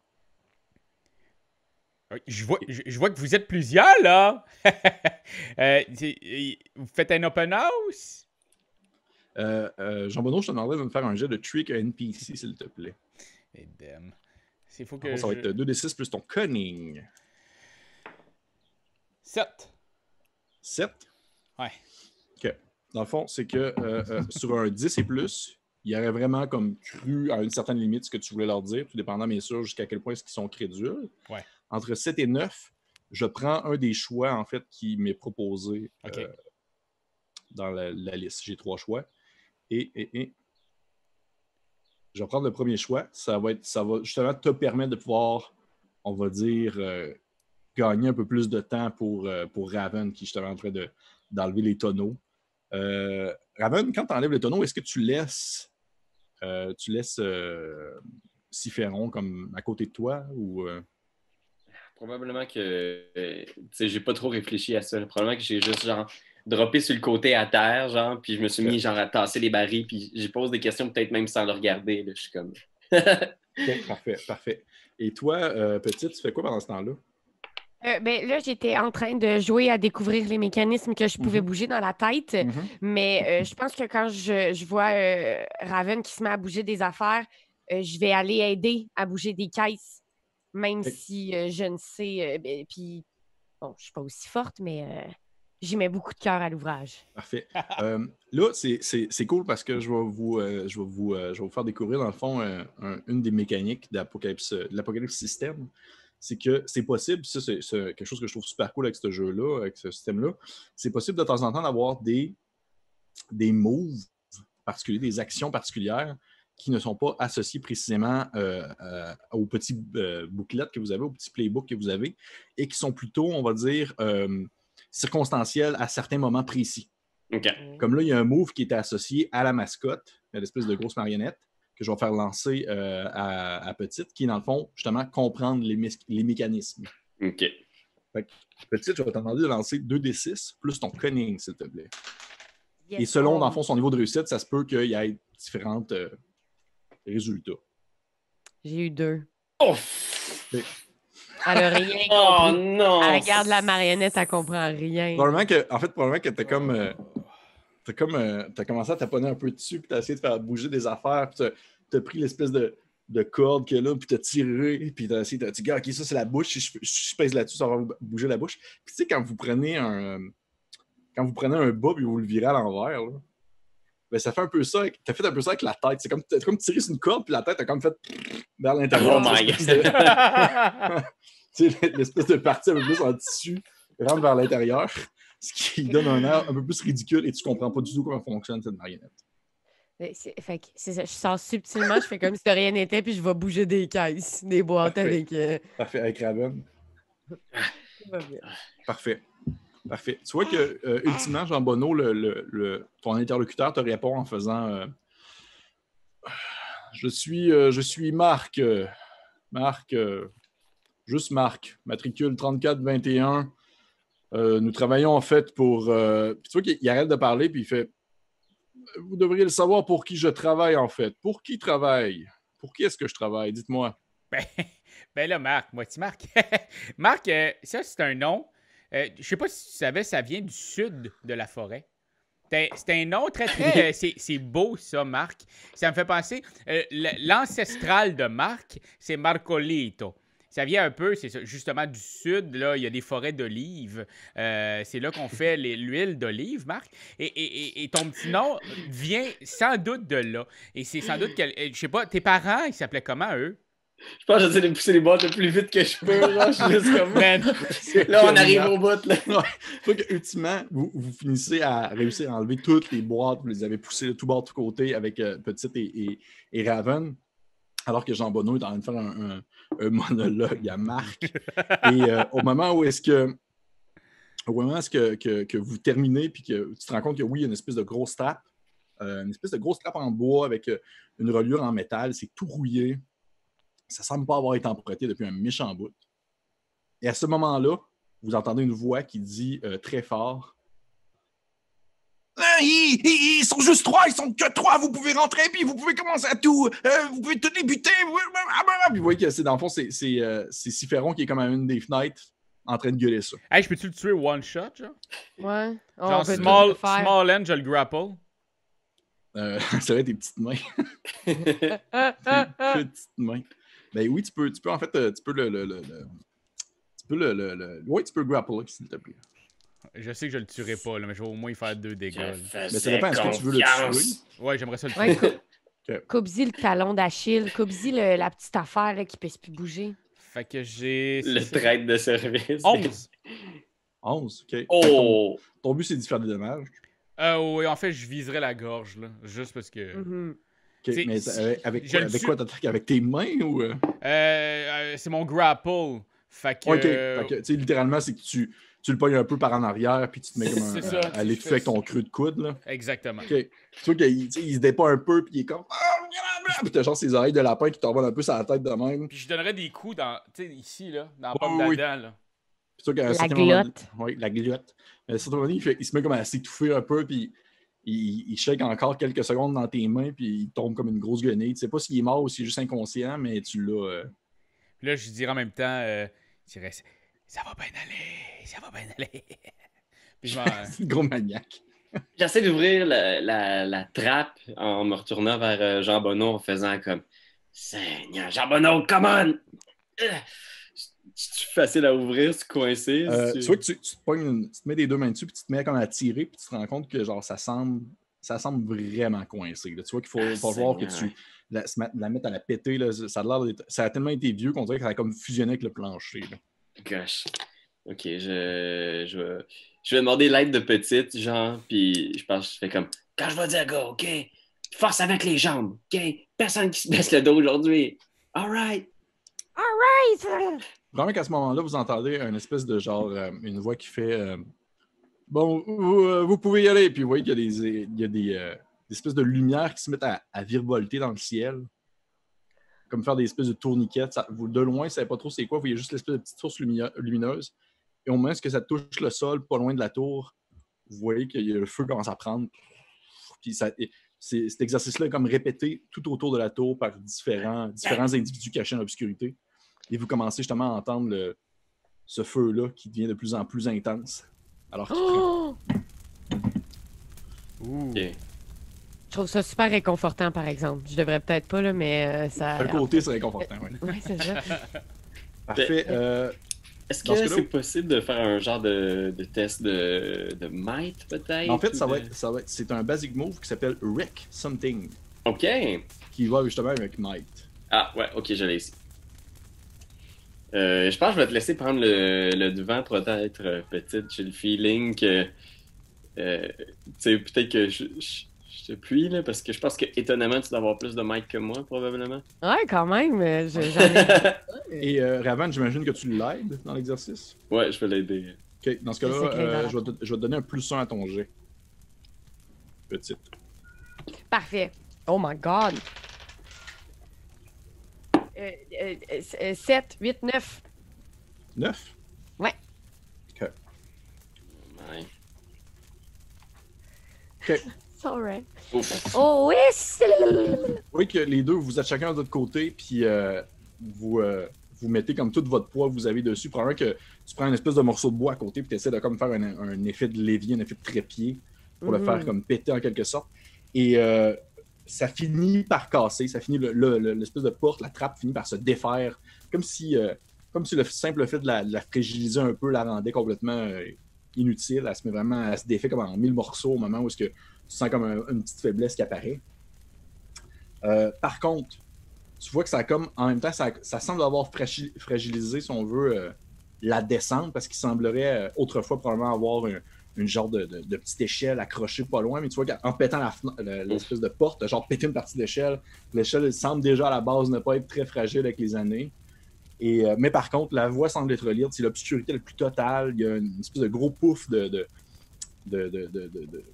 Euh, Je vois, je, je vois que vous êtes plusieurs, là. Euh, vous faites un open house? Euh, euh, Jean Bonneau, je te demanderais de me faire un jet de trick NPC, s'il te plaît. Et damn. C'est faut que ça va être 2d6 plus ton cunning. Sept. 7. Ouais. OK. Dans le fond, c'est que euh, euh, sur un 10 et plus, il y aurait vraiment comme cru à une certaine limite ce que tu voulais leur dire, tout dépendant bien sûr jusqu'à quel point est-ce qu'ils sont crédules. Ouais. Entre 7 et 9, je prends un des choix en fait qui m'est proposé euh, dans la, la liste. J'ai trois choix. Et, et, et je vais prendre le premier choix. Ça va, être, ça va justement te permettre de pouvoir, on va dire, gagner un peu plus de temps pour, euh, pour Raven qui justement en train de- d'enlever les tonneaux. Euh, Raven, quand tu enlèves les tonneaux, est-ce que tu laisses, euh, tu laisses euh, comme à côté de toi ou Probablement que j'ai pas trop réfléchi à ça. Probablement que j'ai juste genre droppé sur le côté à terre, genre, puis je me suis mis genre à tasser les barils, puis j'ai posé des questions peut-être même sans le regarder. là. Je suis comme. Ok, parfait, parfait. Et toi, petite, tu fais quoi pendant ce temps-là? Euh, ben, là, j'étais en train de jouer à découvrir les mécanismes que je pouvais Mhm. bouger dans la tête. Mais euh, je pense que quand je, je vois euh, Raven qui se met à bouger des affaires, je vais aller aider à bouger des caisses, même si je ne sais. ben, puis, bon, je suis pas aussi forte, mais j'y mets beaucoup de cœur à l'ouvrage. Parfait. Là, c'est- cool parce que je vais vous, je vais vous, je vais vous faire découvrir, dans le fond, un- une des mécaniques de l'Apocalypse System. C'est que c'est possible, ça, c'est quelque chose que je trouve super cool avec ce jeu-là, avec ce système-là. C'est possible de temps en temps d'avoir des, des moves particuliers, des actions particulières qui ne sont pas associées précisément euh, euh, aux petits euh, bouclettes que vous avez, aux petits playbooks que vous avez, et qui sont plutôt, on va dire, euh, circonstancielles à certains moments précis. OK. Comme là, il y a un move qui était associé à la mascotte, à l'espèce de grosse marionnette, que je vais faire lancer euh, à, à Petite, qui est dans le fond, justement, comprendre les, mécanismes. OK. Petite, je vais te demander de lancer 2d6 plus ton cunning, s'il te plaît. Yes. Et selon, Oh. dans le fond, son niveau de réussite, ça se peut qu'il y ait différents euh, résultats. J'ai eu deux. Oh, Elle a rien oh non! Elle regarde la marionnette, elle comprend rien. Probablement que, en fait, probablement que t'as comme. euh, t'as comme. euh, t'as commencé à taponner un peu dessus, puis t'as essayé de faire bouger des affaires, puis t'as, pris l'espèce de, de corde qu'il y a là, puis t'as tiré, puis t'as essayé, t'as dit, ok, ça c'est la bouche, si je, je pèse là-dessus, ça va bouger la bouche. Puis tu sais, quand vous prenez un. Quand vous prenez un bas, puis vous le virez à l'envers, ben, ça fait un peu ça. T'as fait un peu ça avec la tête. C'est comme, comme tiré sur une corde, puis la tête a comme fait vers l'intérieur. Oh my de- tu sais, l'espèce de partie un peu plus en tissu rentre vers l'intérieur, ce qui donne un air un peu plus ridicule et tu comprends pas du tout comment fonctionne cette marionnette. Fait que ça, je sors subtilement, je fais comme si de rien n'était, puis je vais bouger des caisses, des boîtes Parfait. avec. euh, Parfait, avec Raven. Parfait. Parfait. Tu vois que, euh, ultimement, Jean Bonneau, le, le- le- ton interlocuteur te répond en faisant euh, Je suis je suis Marc. Marc, juste Marc, matricule 3421. Euh, nous travaillons en fait pour. euh, tu vois qu'il il arrête de parler, puis il fait Vous devriez le savoir pour qui je travaille en fait. Pour qui travaille? Pour qui est-ce que je travaille? Dites-moi. Ben, ben là, Marc, moi, tu Marc. Marc, euh, ça, c'est un nom. Je sais pas si tu savais, ça vient du sud de la forêt. C'est un nom très, très. c'est- beau, ça, Marc. Ça me fait penser. L'ancestral de Marc, c'est Marcolito. Ça vient un peu, c'est ça, justement du sud, là, il y a des forêts d'olives. Euh, c'est là qu'on fait l'huile d'olive, Marc. Et, et- et- et ton petit nom vient sans doute de là. Et c'est sans doute que, je sais pas, tes parents, ils s'appelaient comment, eux? Je pense que j'essaie de pousser les boîtes le plus vite que je peux. Genre, je suis juste comme... Man, Là, on arrive au bout. Là. Faut que, ultimement, vous, vous finissez à réussir à enlever toutes les boîtes, vous les avez poussées de tout bord, de tout côté avec euh, Petite et, et- et Raven, alors que Jean Bonneau est en train de faire un, un- un monologue à Marc. et euh, au moment où est-ce que au moment où est-ce que, que- que vous terminez puis que tu te rends compte que oui, il y a une espèce de grosse trappe, euh, une espèce de grosse trappe en bois avec euh, une reliure en métal, c'est tout rouillé. Ça semble pas avoir été emprunté depuis un méchant bout. Et à ce moment-là, vous entendez une voix qui dit très fort ils, ils- ils sont juste trois, ils sont que trois, vous pouvez rentrer, puis vous pouvez commencer à tout, euh, vous pouvez tout les buter. Puis vous voyez que c'est dans le fond, c'est c'est, euh, qui est comme à une des fenêtres en train de gueuler ça. Hey, je peux-tu le tuer one shot, genre? Ouais. On Genre small, small end, je le grapple. Euh, ça va être des petites mains. Ah, ah, ah. petites mains. Ben oui, tu peux, tu peux en fait, euh, tu peux le. le, le- le- tu peux le, le, le- Oui, tu peux grapple, s'il te plaît. Je sais que je le tuerai pas, là, mais je vais au moins y faire deux dégâts. Mais ça dépend, est-ce que tu veux le tuer? Ouais, j'aimerais ça le tuer. Ouais, cou- Ok. coupe-y le talon d'Achille, coupe-y le- la petite affaire là, qui ne peut plus bouger. Fait que j'ai. Le traite de service. 11. 11, ok. Oh! Ton but, c'est d'y faire des dommages. Euh, oui, en fait, je viserais la gorge, là. Juste parce que. Ok, C'est- mais avec, avec quoi, avec quoi t'attaques? Avec tes mains ou. euh? Euh, euh, c'est mon grapple. Fait que. Ok. Fait que, tu sais, littéralement, c'est que tu, tu le pognes un peu par en arrière, puis tu te mets comme un, C'est ça, à, l'étouffer tu avec fais ton creux de coude, là. Exactement. Ok. Tu vois qu'il se débat un peu, puis il est comme. Ah, Puis t'as genre ses oreilles de lapin qui t'envolent un peu sur la tête de même. Puis je donnerais des coups dans. Tu sais, ici, là, dans la pomme oui. là. Puis La certain moment- glotte. Oui, la glotte. À un certain moment donné, il, fait- il se met comme à s'étouffer un peu, puis il, il shake encore quelques secondes dans tes mains, puis il tombe comme une grosse guenille. Tu sais pas s'il est mort ou s'il est juste inconscient, mais tu l'as. euh, Puis là, je dirais en même temps. euh, ça va bien aller. Ça va bien aller. Puis je. C'est un gros maniaque. J'essaie d'ouvrir la, la, la trappe en me retournant vers euh, Jean Bonneau en faisant comme Seigneur, Jean Bonneau, come on! Euh, C'est facile à ouvrir, c'est coincé. Euh, tu vois que tu, tu te une- tu te mets des deux mains dessus, puis tu te mets comme à tirer, puis tu te rends compte que genre ça semble, ça semble vraiment coincé. là. Tu vois qu'il faut, Ah, falloir que tu la, mettes à la péter. Là. Ça, a ça a tellement été vieux qu'on dirait que ça a comme fusionné avec le plancher. là. Gosh. Ok, je, je, vais, je vais demander l'aide de petite, genre, puis je pense que je fais comme Quand je vais dire go, ok? Force avec les jambes, ok? Personne qui se baisse le dos aujourd'hui. Alright. Hey, ça- Vraiment qu'à ce moment-là, vous entendez une espèce de genre, euh, une voix qui fait euh, Bon, vous, euh, vous pouvez y aller. Puis vous voyez qu'il y a des, il y a des, euh, des espèces de lumières qui se mettent à, à virevolter dans le ciel. Comme faire des espèces de tourniquets. Ça- vous, de loin, vous ne savez pas trop c'est quoi. Vous voyez juste l'espèce de petite source lumineuse. Et au moment où ça touche le sol, pas loin de la tour, vous voyez que le feu commence à prendre. Puis ça, cet exercice-là est comme répété tout autour de la tour par différents, différents individus cachés dans l'obscurité. Et vous commencez justement à entendre le- ce feu-là qui devient de plus en plus intense. Alors qu'il prend. Oh! Ouh. Ok. Je trouve ça super réconfortant, par exemple. Je devrais peut-être pas, là, mais euh, ça. Un côté, c'est réconfortant. ouais. Oui, c'est ça. Parfait. euh, Est-ce que c'est possible de faire un genre de, de test de, de might, peut-être? en fait, ça va être, ça va être- c'est un basic move qui s'appelle Wreck Something, OK. qui va justement avec Might. Ah, ouais, ok, je l'ai ici. Euh, je pense que je vais te laisser prendre le, le devant, peut-être, euh, petite. J'ai le feeling que. euh, tu sais, peut-être que je, je, je te puis, là, parce que je pense que, étonnamment, tu dois avoir plus de mic que moi, probablement. Ouais, quand même. euh, je- j'en ai- Et euh, Ravan, j'imagine que tu l'aides dans l'exercice? ouais, je vais l'aider. Ok, dans ce cas-là, euh, je, vais te, je vais te donner un plus 1 à ton jet. Petite. Parfait. Oh my God. Euh, euh, 7, 8, 9. 9. Ouais. Sorry. Oh oui, voyez que les deux, vous êtes chacun de votre côté, puis euh, vous, euh, vous mettez comme tout votre poids que vous avez dessus. Probablement que tu prends une espèce de morceau de bois à côté, puis tu essaies de comme faire un, un effet de levier, un effet de trépied, pour le faire comme péter en quelque sorte. Et euh, ça finit par casser, ça finit, le- le- le- l'espèce de porte, la trappe finit par se défaire, comme si, euh, comme si le simple fait de la, de la fragiliser un peu la rendait complètement inutile. Elle se met vraiment, elle se défait comme en mille morceaux au moment où est-ce que tu sens comme un- une petite faiblesse qui apparaît. Euh, par contre, tu vois que ça comme, en même temps, ça, ça semble avoir fragi- fragilisé, si on veut, euh, la descente, parce qu'il semblerait euh, autrefois probablement avoir un- une genre de, de- de petite échelle accrochée pas loin, mais tu vois qu'en pétant l'espèce de porte, genre pété une partie d'échelle, l'échelle elle semble déjà à la base ne pas être très fragile avec les années. Et, mais par contre, la voie semble être libre, c'est l'obscurité la plus totale, il y a une espèce de gros pouf de, de, de, de- de- de- de-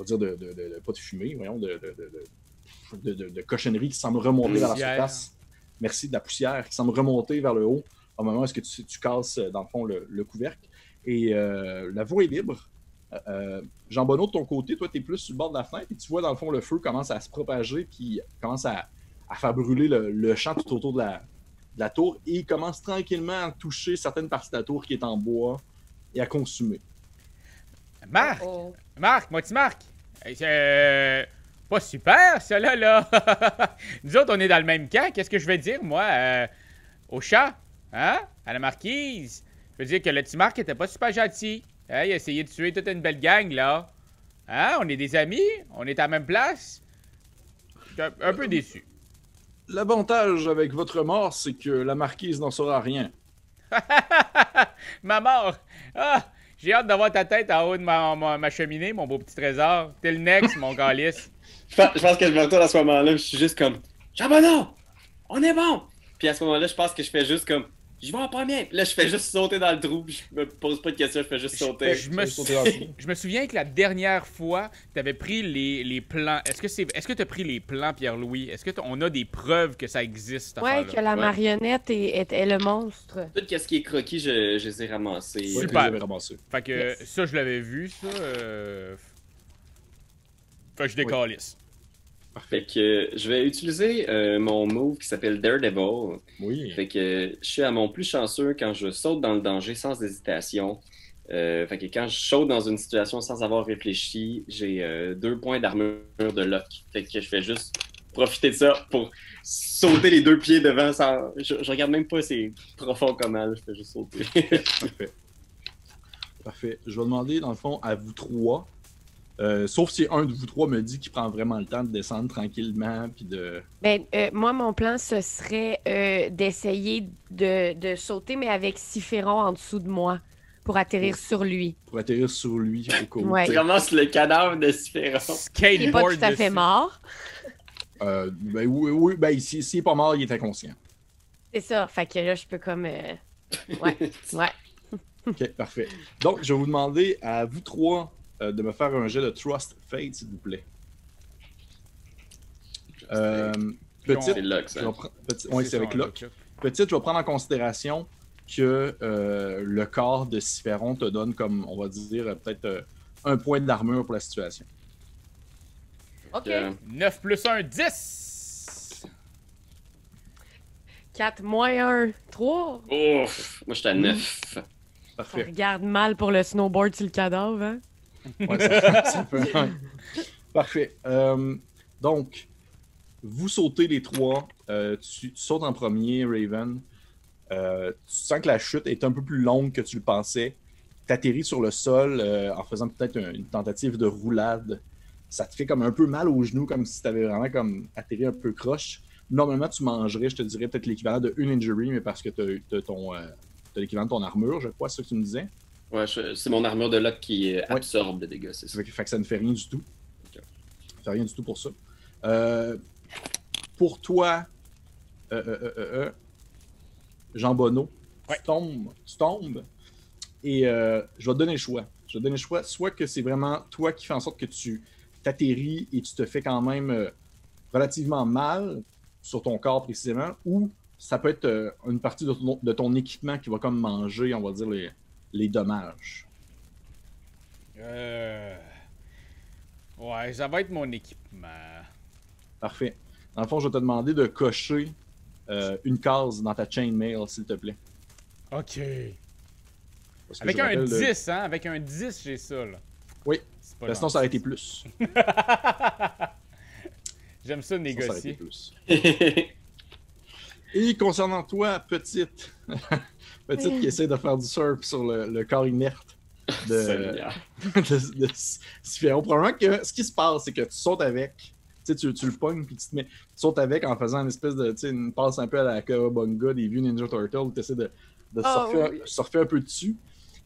va dire de, de- de- de- pas de fumée, voyons, de, de, de- de- de- de- de cochonnerie qui semble remonter vers la surface. Merci, de la poussière qui semble remonter vers le haut au moment où est-ce que tu, tu casses, euh, dans le fond, le, le couvercle. Et euh, la voie est libre. Euh, euh, Jean Bonneau, de ton côté, toi, tu es plus sur le bord de la fenêtre et tu vois, dans le fond, le feu commence à se propager puis commence à, à faire brûler le, le champ tout autour de la, de la tour et il commence tranquillement à toucher certaines parties de la tour qui est en bois et à consumer. Marc! Oh. Marc, moi, tu Marc! Hey, C'est euh, pas super, ça, là! Nous autres, on est dans le même camp. Qu'est-ce que je vais dire, moi, euh, au chat? Hein? À la marquise? Je veux dire que le petit Marc était pas super gentil. Hein? Il a essayé de tuer toute une belle gang, là. Hein? On est des amis? On est à la même place? Je suis un, un peu déçu. L'avantage avec votre mort, c'est que la marquise n'en saura rien. ma mort! Ah! J'ai hâte d'avoir ta tête en haut de ma, cheminée, mon beau petit trésor. T'es le next, mon calice. Je pense, je pense que je me retourne à ce moment-là, je suis juste comme Charbonneau, on est bon! Puis à ce moment-là, je pense que je fais juste comme Je vais en premier! Puis là, je fais juste sauter dans le trou, je me pose pas de questions, je fais juste sauter. Je me, sauter dans le trou. je me souviens que la dernière fois, tu avais pris les, les plans. Est-ce que c'est est-ce que tu as pris les plans, Pierre-Louis? Est-ce que t'as- on a des preuves que ça existe affaire-là? que la Ouais. marionnette est, est- est le monstre. Tout ce qui est croquis, je, je les ai ramassés. Super. tu les avais ramassés. Fait que Yes. ça, je l'avais vu, ça. euh, Fait que je décalisse. Fait que euh, je vais utiliser euh, mon move qui s'appelle Daredevil. Oui. Fait que je suis à mon plus chanceux quand je saute dans le danger sans hésitation. Euh, fait que quand je saute dans une situation sans avoir réfléchi, j'ai euh, deux points d'armure de lock. Fait que je fais juste profiter de ça pour sauter les deux pieds devant sans. Je, je regarde même pas c'est profond comment, je fais juste sauter. Parfait. Parfait. Je vais demander, dans le fond, à vous trois, euh, sauf si un de vous trois me dit qu'il prend vraiment le temps de descendre tranquillement, puis de... Ben, euh, moi, mon plan, ce serait euh, d'essayer de, de sauter, mais avec Siphéron en dessous de moi pour atterrir sur lui. pour atterrir sur lui au où. Ouais. tu ramasses le cadavre de Sphéron. Il n'est pas tout à fait dessus. mort. Euh, ben oui, oui, ben s'il est pas mort, il est inconscient. C'est ça. Fait que là, je peux comme. euh, Ouais. Ouais. Ok, parfait. Donc, je vais vous demander à vous trois euh, de me faire un jet de Trust Fate, s'il vous plaît. Euh, petite, hein. petit- ouais, c'est avec. Petite, je vais prendre en considération que euh, le corps de Siferon te donne comme, on va dire, euh, peut-être euh, un point d'armure pour la situation. OK. Euh, 9 plus 1, 10! 4 moins 1, 3. Ouf, moi j'étais à 9. Ça Parfait. regarde mal pour le snowboard sur le cadavre, hein? Ouais, ça- ça peut-. Parfait. Euh, donc, vous sautez les trois. Euh, tu, tu sautes en premier, Raven. Euh, tu sens que la chute est un peu plus longue que tu le pensais. Tu atterris sur le sol en faisant peut-être un- une tentative de roulade. Ça te fait comme un peu mal aux genoux, comme si tu avais vraiment comme atterri un peu croche. Normalement, tu mangerais, je te dirais, peut-être l'équivalent de une injury, mais parce que tu as, l'équivalent de ton armure, je crois, c'est ce que tu me disais. Ouais, je- c'est mon armure de lock qui Ouais. absorbe le dégât, c'est ça. Fait que, fait que ça ne fait rien du tout. Ok. Ça fait rien du tout pour ça. Euh, pour toi, euh, euh, euh, Jean Bonneau, Ouais. tu tombes, tu tombes et euh, je vais te donner le choix. Je vais te donner le choix, soit que c'est vraiment toi qui fais en sorte que tu t'atterris et tu te fais quand même relativement mal sur ton corps précisément, ou ça peut être une partie de ton, de ton équipement qui va comme manger, on va dire, les, les dommages. Euh... Ouais, ça va être mon équipement. Parfait. Dans le fond, je vais te demander de cocher euh, une case dans ta chainmail, s'il te plaît. Ok. Parce Avec un rappelle de- 10, hein? Avec un 10, j'ai ça, là. Oui. Pas Ben, sinon, ça aurait été plus. J'aime ça Sinon, ça négocier. plus. Et concernant toi, petite, petite qui essaie de faire du surf sur le, le corps inerte de, de, de. Probablement que ce qui se passe, c'est que tu sautes avec, tu, le pognes, puis tu te mets, tu sautes avec en faisant une espèce de, tu sais, une passe un peu à la Kawabunga des vieux Ninja Turtles, où tu essaies de, de Ah, surfer, oui. surfer un peu dessus.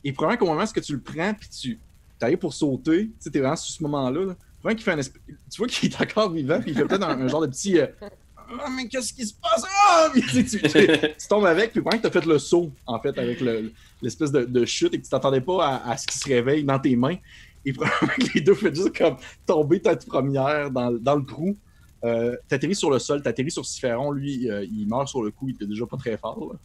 Et probablement qu'au moment où tu le prends, puis tu arrives pour sauter, tu sais, t'es vraiment sur ce moment-là, là, tu vois qu'il est encore vivant, puis il fait peut-être un, un genre de petit, euh, ah, mais qu'est-ce qui se passe? Ah! Tu, sais, tu- tu- tu tombes avec, puis pendant que tu as fait le saut, en fait, avec le- l'espèce de, de chute et que tu t'attendais pas à, à ce qu'il se réveille dans tes mains, et probablement que les deux font juste comme tomber tête première dans, dans le trou. Euh, t'atterris sur le sol, t'atterris sur Siphon, lui, euh, il meurt sur le coup, il était déjà pas très fort. là.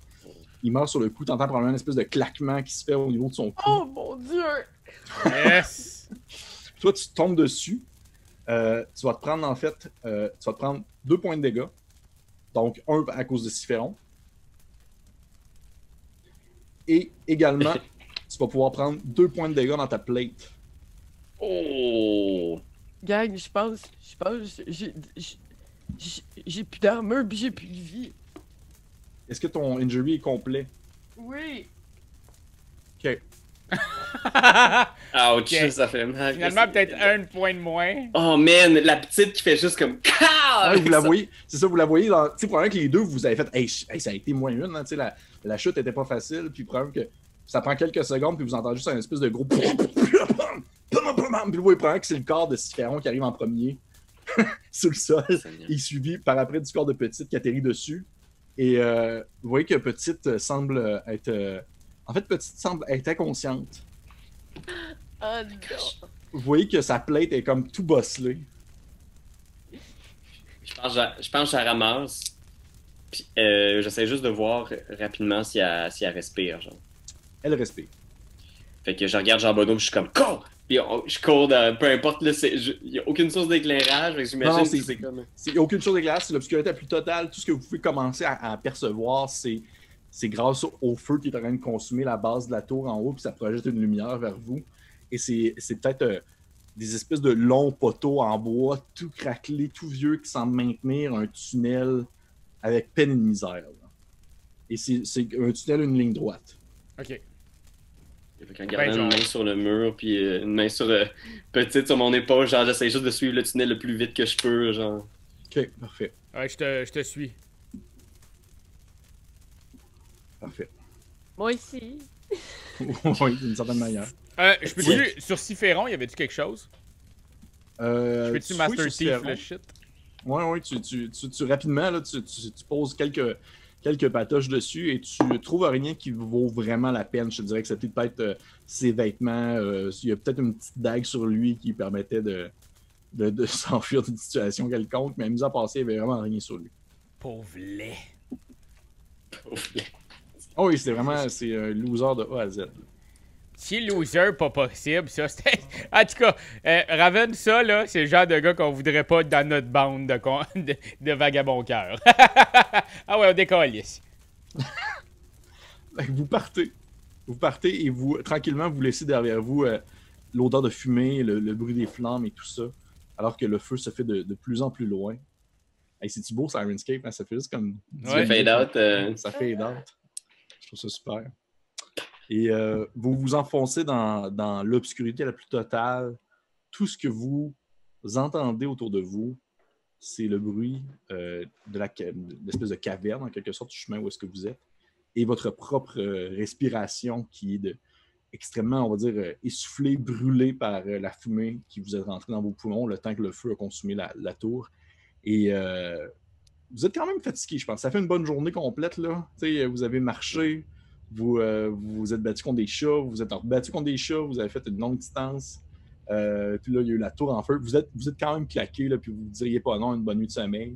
Il meurt sur le coup, t'entends probablement une espèce de claquement qui se fait au niveau de son cou. Oh mon dieu! Yes! Toi, tu tombes dessus. Euh, tu vas te prendre, en fait, euh, tu vas te prendre deux points de dégâts. Donc, un à cause de Siphon. Et également, tu vas pouvoir prendre deux points de dégâts dans ta plate. oh! Gang, je pense, je pense, j'ai, plus d'armure pis j'ai plus de vie. Est-ce que ton injury est complet? Oui! Ok. Ouch, Ok. ça fait mal. Finalement, peut-être un point de moins. Oh man, la petite qui fait juste comme. Ah, vous la voyez, c'est ça, vous la voyez dans. Tu sais, probablement que les deux, vous avez fait, hey, ça a été moins une, hein, tu sais, la, la chute était pas facile, puis probablement que ça prend quelques secondes, puis vous entendez juste un espèce de gros. Puis vous voyez probablement que c'est le corps de Siphon qui arrive en premier sur le sol, Seigneur. et suivi par après du corps de Petite qui atterrit dessus. Et euh, vous voyez que Petite euh, semble être. euh, En fait, Petite semble être inconsciente. Oh non! Vous voyez que sa plate est comme tout bosselée. Je pense, que je je pense que je la ramasse. Puis euh, j'essaie juste de voir rapidement si elle, si elle respire. Genre. Elle respire. Fait que je regarde Jean Bonneau, je suis comme cours! Puis on- je cours, dans- peu importe, là, il n'y a aucune source d'éclairage. fait que Non, J'imagine c'est- que c'est comme. Il n'y a aucune chose d'éclair, c'est l'obscurité la plus totale. Tout ce que vous pouvez commencer à, à apercevoir, c'est c'est grâce au, feu qui est en train de consumer la base de la tour en haut, puis ça projette une lumière vers vous. Et c'est c'est peut-être euh, des espèces de longs poteaux en bois, tout craquelés, tout vieux, qui semblent maintenir un tunnel avec peine et misère. là. Et c'est c'est un tunnel, une ligne droite. Ok. Fait qu'en gardant Ben, une main sur le mur, puis euh, une main sur. euh, petite sur mon épaule, genre j'essaie juste de suivre le tunnel le plus vite que je peux, genre. Ok, parfait. Ouais, je te, je te suis. Parfait. Moi aussi. oui, d'une certaine manière. Euh, je peux-tu, sur Siphon, y avait-tu quelque chose? Euh, Je peux-tu tu Master sur Thief le shit? Oui, oui, tu, tu, tu, tu- rapidement, là, tu, tu- tu poses quelques, quelques patoches dessus et tu trouves rien qui vaut vraiment la peine. Je te dirais que c'était peut-être euh, ses vêtements. euh, il y a peut-être une petite dague sur lui qui permettait de, de, de s'enfuir d'une situation quelconque, mais mis à passer, il n'y avait vraiment rien sur lui. Pauvre lait. Oh oui, c'est vraiment c'est un loser de A à Z. Petit loser, pas possible, ça. c'était- En tout cas, euh, Raven, ça, là, c'est le genre de gars qu'on voudrait pas dans notre bande de, con- de, de vagabond cœur. ah ouais, on décolle ici. Fait que Vous partez. Vous partez et vous, tranquillement, vous laissez derrière vous euh, l'odeur de fumée, le, le bruit des flammes et tout ça, alors que le feu se fait de, de plus en plus loin. Hey, c'est-tu beau, Sirenscape? hein? Ça fait juste comme... Ouais. Fade out. euh, Ça fade out. Trouve ça super. Et euh, vous vous enfoncez dans, dans l'obscurité la plus totale. Tout ce que vous entendez autour de vous, c'est le bruit euh, de l'espèce de caverne, en quelque sorte, du chemin où est-ce que vous êtes, et votre propre euh, respiration qui est extrêmement, on va dire, essoufflée, brûlée par la fumée qui vous est rentrée dans vos poumons le temps que le feu a consumé la, la tour. Et vous êtes quand même fatigué, je pense. Ça fait une bonne journée complète, là. Vous avez marché, vous euh, vous vous êtes battu contre des chats, vous vous êtes battu contre des chats, vous avez fait une longue distance. Euh, puis là, il y a eu la tour en feu. Vous êtes, vous êtes quand même claqué, là, puis vous ne diriez pas non une bonne nuit de sommeil.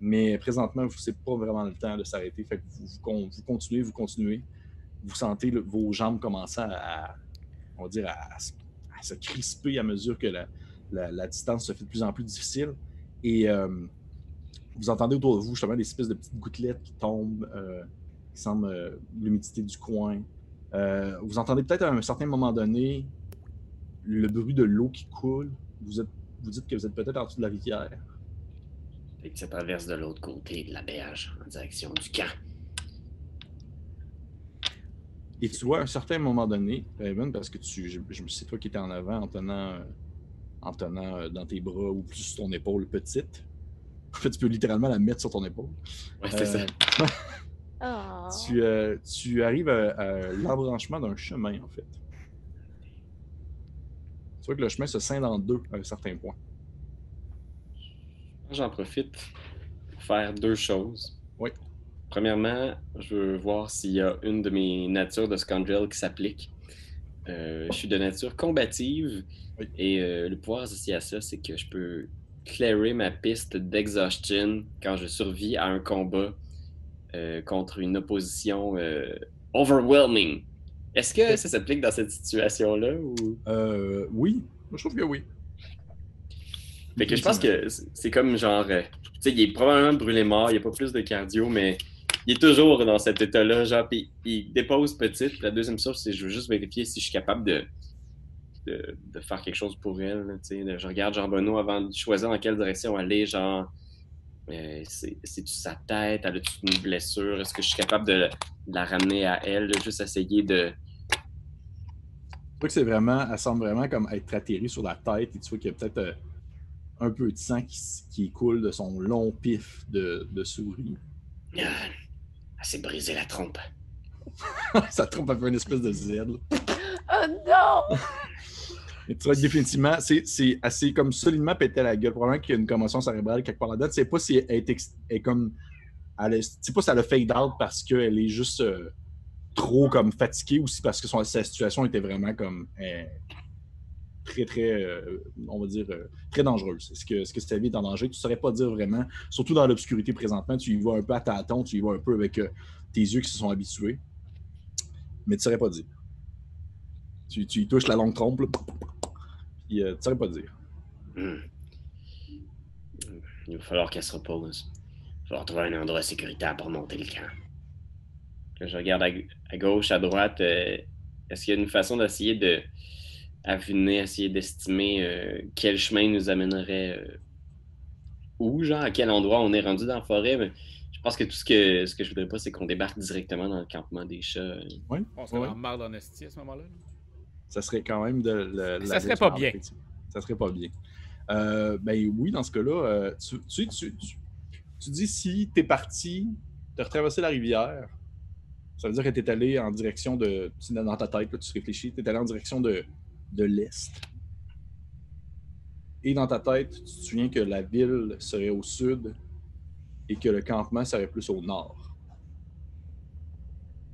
Mais présentement, ce n'est pas vraiment le temps de s'arrêter. Fait que vous, vous con- vous continuez, vous continuez. Vous sentez vos jambes commencer à, on va dire, à, se- crisper à mesure que la distance se fait de plus en plus difficile. Et euh, vous entendez autour de vous justement des espèces de petites gouttelettes qui tombent, euh, qui semblent euh, l'humidité du coin. Euh, vous entendez peut-être à un certain moment donné le bruit de l'eau qui coule. Vous, êtes, vous dites que vous êtes peut-être en dessous de la rivière. et que ça traverse de l'autre côté de la berge en direction du camp. Et tu vois, à un certain moment donné, Raven, parce que tu, je, je- c'est toi qui étais en avant en tenant, en tenant dans tes bras ou plus sur ton épaule petite. En fait, tu peux littéralement la mettre sur ton épaule. Ouais, c'est Euh, ça. Oh. Tu, euh, tu arrives à, à l'embranchement d'un chemin, en fait. Tu vois que le chemin se scinde en deux à un certain point. J'en profite pour faire deux choses. Oui. Premièrement, je veux voir s'il y a une de mes natures de Scoundrel qui s'applique. Euh, je suis de nature combative Oui. et euh, le pouvoir associé à ça, c'est que je peux clairer ma piste d'exhaustion quand je survis à un combat euh, contre une opposition euh, overwhelming. Est-ce que ça s'applique dans cette situation-là ou... Euh, oui, je trouve que oui. Fait que je pense que c'est- comme genre. tu sais, il est probablement brûlé mort, il n'y a pas plus de cardio, mais il est toujours dans cet état-là. Genre, puis il dépose petite. Puis la deuxième chose, c'est que je veux juste vérifier si je suis capable de, de, de faire quelque chose pour elle. là, tu sais. De- Je regarde Jean Bonneau avant de choisir dans quelle direction aller. Genre, euh, c'est- c'est-tu sa tête? Elle a-tu une blessure? Est-ce que je suis capable de, de la ramener à elle? là, Juste essayer de. Tu vois que c'est vraiment, elle semble vraiment comme être atterrie sur la tête et tu vois qu'il y a peut-être euh, un peu de sang qui, qui coule de son long pif de, de souris. Ah, elle s'est brisé la trompe. Ça trompe un peu une espèce de Z. là. Oh non! Vois que définitivement, c'est assez comme solidement pété à la gueule. Probablement qu'il y a une commotion cérébrale quelque part là-dedans. Tu sais pas si elle est, est comme. Elle est- tu sais pas si elle a fade out parce qu'elle est juste euh, trop comme fatiguée ou si parce que son, sa situation était vraiment comme euh, très, très, euh, on va dire, très dangereuse. Est-ce que, est-ce que sa vie est en danger? Tu ne saurais pas dire vraiment. Surtout dans l'obscurité présentement, tu y vas un peu à tâtons, tu y vas un peu avec tes yeux qui se sont habitués. Mais tu ne saurais pas dire. Tu, tu y touches la longue trompe, là, puis euh, tu ne saurais pas dire. Hmm. Il va falloir qu'elle se repose. Il va falloir trouver un endroit sécuritaire pour monter le camp. Là, je regarde à, à gauche, à droite. euh, Est-ce qu'il y a une façon d'essayer de nez, essayer d'estimer euh, quel chemin nous amènerait euh, où, genre, à quel endroit on est rendu dans la forêt? Mais je pense que tout ce que, ce que je voudrais pas, c'est qu'on débarque directement dans le campement des chats. euh. On serait Ouais. en marre esti à ce moment-là. là. Ça serait quand même de, la- Ça la serait pas bien. Ça serait pas bien. Ben oui, dans ce cas-là, euh, tu, tu, tu, tu- dis si tu es parti, tu as retraversé la rivière, ça veut dire que tu es allé en direction de. Dans ta tête, là, tu réfléchis, tu es allé en direction de, de l'est. Et dans ta tête, tu te souviens que la ville serait au sud et que le campement serait plus au nord.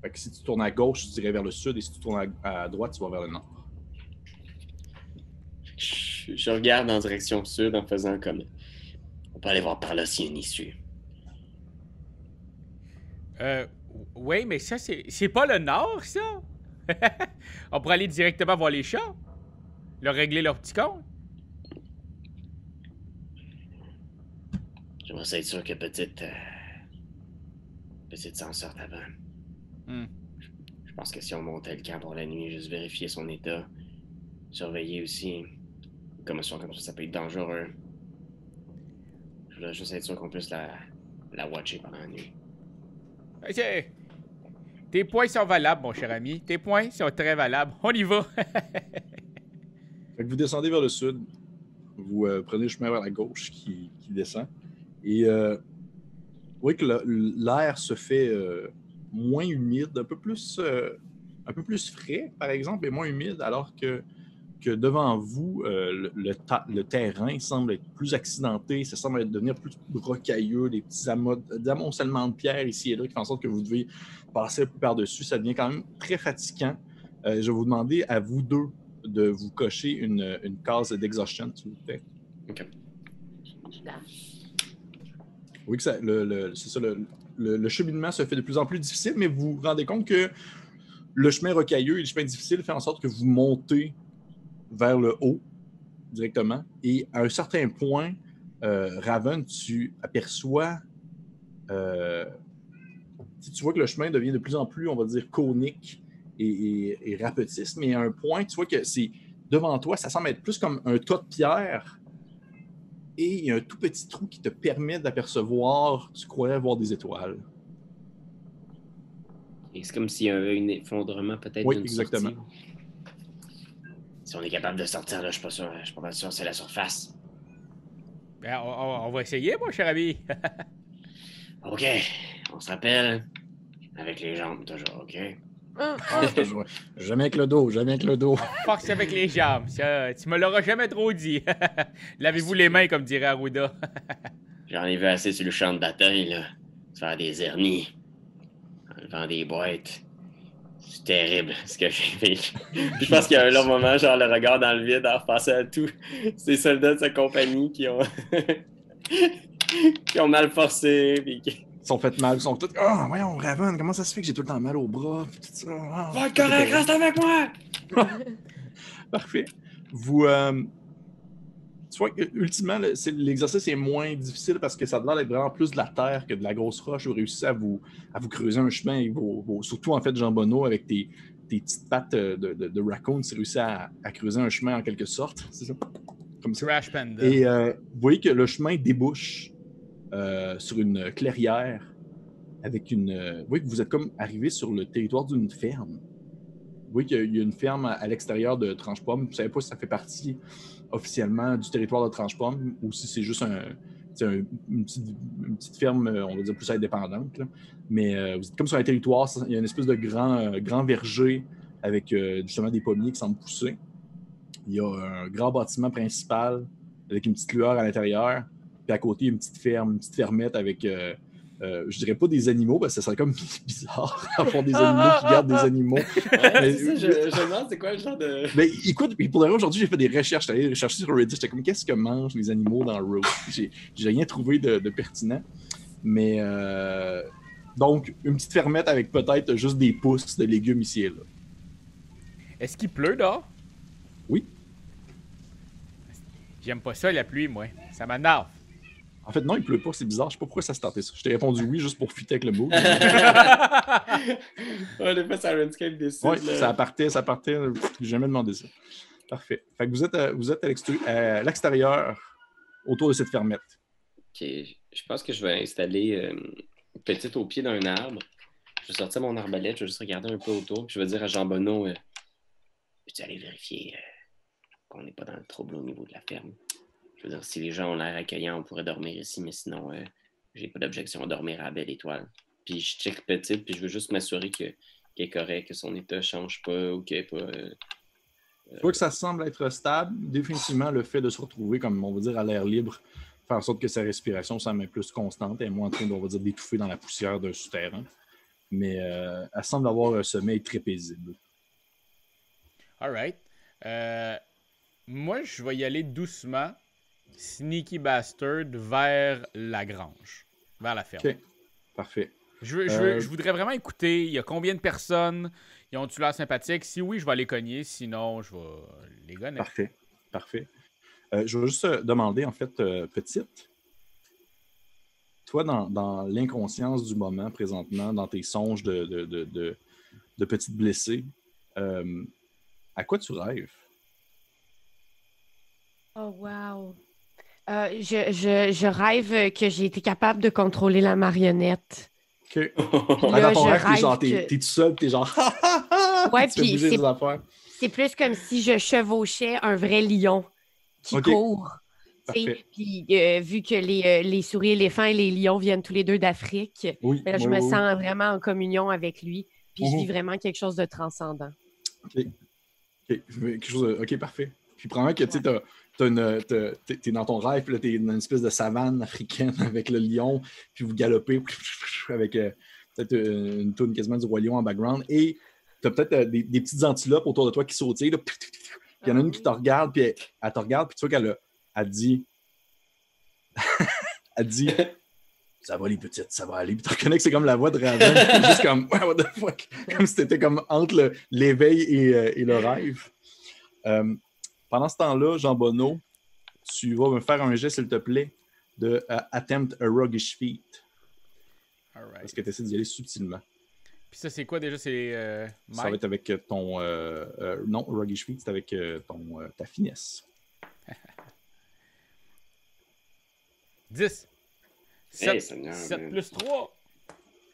Fait que si tu tournes à gauche, tu dirais vers le sud, et si tu tournes à, à droite, tu vas vers le nord. Je, je regarde en direction sud en faisant comme. On peut aller voir par là s'il y a une issue. Euh, Oui, mais ça, c'est c'est pas le nord, ça? On pourrait aller directement voir les chats. Leur régler leur petit compte. J'aimerais être sûr que petite. euh, Petite s'en sorte avant. Hmm. Je pense que si on montait le camp pour la nuit, juste vérifier son état, surveiller aussi. Comme ça, comme ça, ça peut être dangereux. Je voudrais juste être sûr qu'on puisse la, la watcher pendant la nuit. Ok. Tes points sont valables, mon cher ami. Tes points sont très valables. On y va. Fait que vous descendez vers le sud, vous euh, prenez le chemin vers la gauche qui, qui descend. Et euh, vous voyez que l'air se fait euh, moins humide, un peu plus, euh, un peu plus frais, par exemple, et moins humide, alors que, que devant vous, euh, le, le ta- le terrain semble être plus accidenté, ça semble devenir plus rocailleux, des petits amoncellements de pierres ici et là qui font en sorte que vous devez passer par-dessus. Ça devient quand même très fatigant. Euh, je vais vous demander à vous deux de vous cocher une, une case d'exhaustion, s'il vous plaît. Ok. Oui, que ça, le, le- c'est ça, le, cheminement se fait de plus en plus difficile, mais vous vous rendez compte que le chemin rocailleux et le chemin difficile fait en sorte que vous montez vers le haut directement. Et à un certain point, euh, Raven, tu aperçois. euh, tu vois que le chemin devient de plus en plus, on va dire, conique et, et, et rapetisse, mais à un point, tu vois que c'est devant toi, ça semble être plus comme un tas de pierres et il y a un tout petit trou qui te permet d'apercevoir, tu croyais voir des étoiles. Et c'est comme s'il y avait un effondrement peut-être Oui, exactement. sortie. Si on est capable de sortir là, je suis pas sûr, je suis pas sûr que c'est la surface. Ben, on, on- on va essayer, mon cher ami. Ok, on se rappelle. Avec les jambes, toujours, ok? Hum, Toujours. jamais avec le dos, jamais avec le dos. Force avec les jambes. Ça, tu me l'auras jamais trop dit. Lavez-vous les mains, comme dirait Arruda. J'en ai vu assez sur le champ de bataille, là. Faire des hernies. En levant des boîtes. C'est terrible ce que j'ai fait. je pense qu'il y a un long moment, genre le regard dans le vide, à repasser à tous ces soldats de sa compagnie qui ont. qui ont mal forcé. Puis. Ils sont fait mal, ils sont tous. Ah, voyons, Raven, comment ça se fait que j'ai tout le temps mal au bras? puis tout ça? Ah, Va être correct, reste avec moi! Parfait. Vous. Euh, tu vois que, ultimement, le- l'exercice est moins difficile parce que ça a l'air d'être vraiment plus de la terre que de la grosse roche. Vous réussissez à vous, à vous creuser un chemin, avec vos, vos- surtout en fait, Jean Bonneau, avec tes, tes petites pattes euh, de, de, de raccoon, tu réussis à, à creuser un chemin en quelque sorte. C'est ça? Comme ça. Trash Panda. Et euh, vous voyez que le chemin débouche euh, sur une clairière avec une. euh, vous voyez que vous êtes comme arrivé sur le territoire d'une ferme. Vous voyez qu'il y a- une ferme à, l'extérieur de Tranche-Pomme. Vous ne savez pas si ça fait partie officiellement du territoire de Tranche-Pomme ou si c'est juste une, petite, ferme, euh, on va dire plus indépendante. Mais vous êtes comme sur un territoire, il y a une espèce de grand, grand verger avec justement des pommiers qui semblent pousser. Il y a un grand bâtiment principal avec une petite lueur à l'intérieur. À côté, une petite ferme, une petite fermette avec, euh, euh, je dirais pas des animaux, parce que ça serait comme bizarre avoir des animaux qui gardent des animaux. Ça, je, je me demande c'est quoi le genre de. Mais écoute, puis pour aujourd'hui, j'ai fait des recherches. J'étais allé rechercher sur Reddit. J'étais comme, qu'est-ce que mangent les animaux dans Road? J'ai j'ai rien trouvé de, de pertinent. Mais euh, donc, une petite fermette avec peut-être juste des pousses de légumes ici et là. Est-ce qu'il pleut dehors? Oui. J'aime pas ça, la pluie, moi. Ça m'énerve. En fait, non, il pleut pas, c'est bizarre. Je sais pas pourquoi ça se tentait ça. Je t'ai répondu oui juste pour fitter avec le mot. ouais, des fois, ça RuneScape décide. Oui, ça partait, ça partait. euh, J'ai jamais demandé ça. Parfait. Fait que vous êtes à, vous êtes à l'extérieur- à l'extérieur, autour de cette fermette. Ok, je pense que je vais installer euh, une petite au pied d'un arbre. Je vais sortir mon arbalète, je vais juste regarder un peu autour. Puis je vais dire à Jean Bonneau euh, Peux-tu aller vérifier euh, qu'on n'est pas dans le trouble au niveau de la ferme Je veux dire, si les gens ont l'air accueillants, on pourrait dormir ici, mais sinon, euh, j'ai pas d'objection à dormir à la belle étoile. Puis je check petite, puis je veux juste m'assurer que- qu'elle est correcte, que son état change pas ou est pas. euh, Tu vois que ça semble être stable. Définitivement, le fait de se retrouver, comme on va dire, à l'air libre, faire en sorte que sa respiration semble être plus constante et moins en train, on va dire, d'étouffer dans la poussière d'un souterrain. Mais euh, elle semble avoir un sommeil très paisible. Alright. Euh, moi, je vais y aller doucement, sneaky bastard, vers la grange, vers la ferme. Ok. Parfait. Je, veux- je veux- Euh, je voudrais vraiment écouter. Il y a combien de personnes Ils ont-tu l'air sympathiques Si oui, je vais les cogner. Sinon, je vais les gonner. Parfait. Parfait. Euh, je vais juste euh, demander, en fait, euh, petite, toi, dans, dans l'inconscience du moment présentement, dans tes songes de, de, de, de, de petite blessée, euh, à quoi tu rêves? Oh, wow. Euh, je, je, je rêve que j'ai été capable de contrôler la marionnette. OK. Là, dans ton je rêve, t'es genre, t'es, que- t'es tout seul, t'es genre, Ouais, puis c'est- plus comme si je chevauchais un vrai lion qui Ok. court. tu sais. Parfait. Puis euh, vu que les, euh, les souris éléphants et les lions viennent tous les deux d'Afrique, Oui, ben là, je oui, me oui, sens vraiment en communion avec lui. Puis je Mhm. vis vraiment quelque chose de transcendant. OK. Quelque chose de- OK, parfait. Puis probablement que tu sais, une- t'es dans ton rêve, puis là, t'es dans une espèce de savane africaine avec le lion, puis vous galopez avec euh, peut-être euh, une tourne quasiment du roi lion en background, et t'as peut-être euh, des, des petites antilopes autour de toi qui sautillent. là. Puis il y en a une qui te regarde, puis elle, elle te regarde, puis tu vois qu'elle a- elle dit... elle dit... Ça va les petites, ça va aller. Puis tu reconnais que c'est comme la voix de Raven. juste comme, ouais, what the fuck? Comme si t'étais comme entre l'éveil et, euh, et le rêve. Pendant ce temps-là, Jean Bonneau, tu vas me faire un geste, s'il te plaît, de euh, Attempt a Roguish Feat. Alright. Parce que tu essaies d'y aller subtilement. Puis ça, c'est quoi déjà? C'est euh, Ça va être avec ton. euh, euh, non, Roguish Feat, c'est avec euh, ton, euh, ta finesse. 10. Hey, 7, Seigneur, 7 man. plus 3.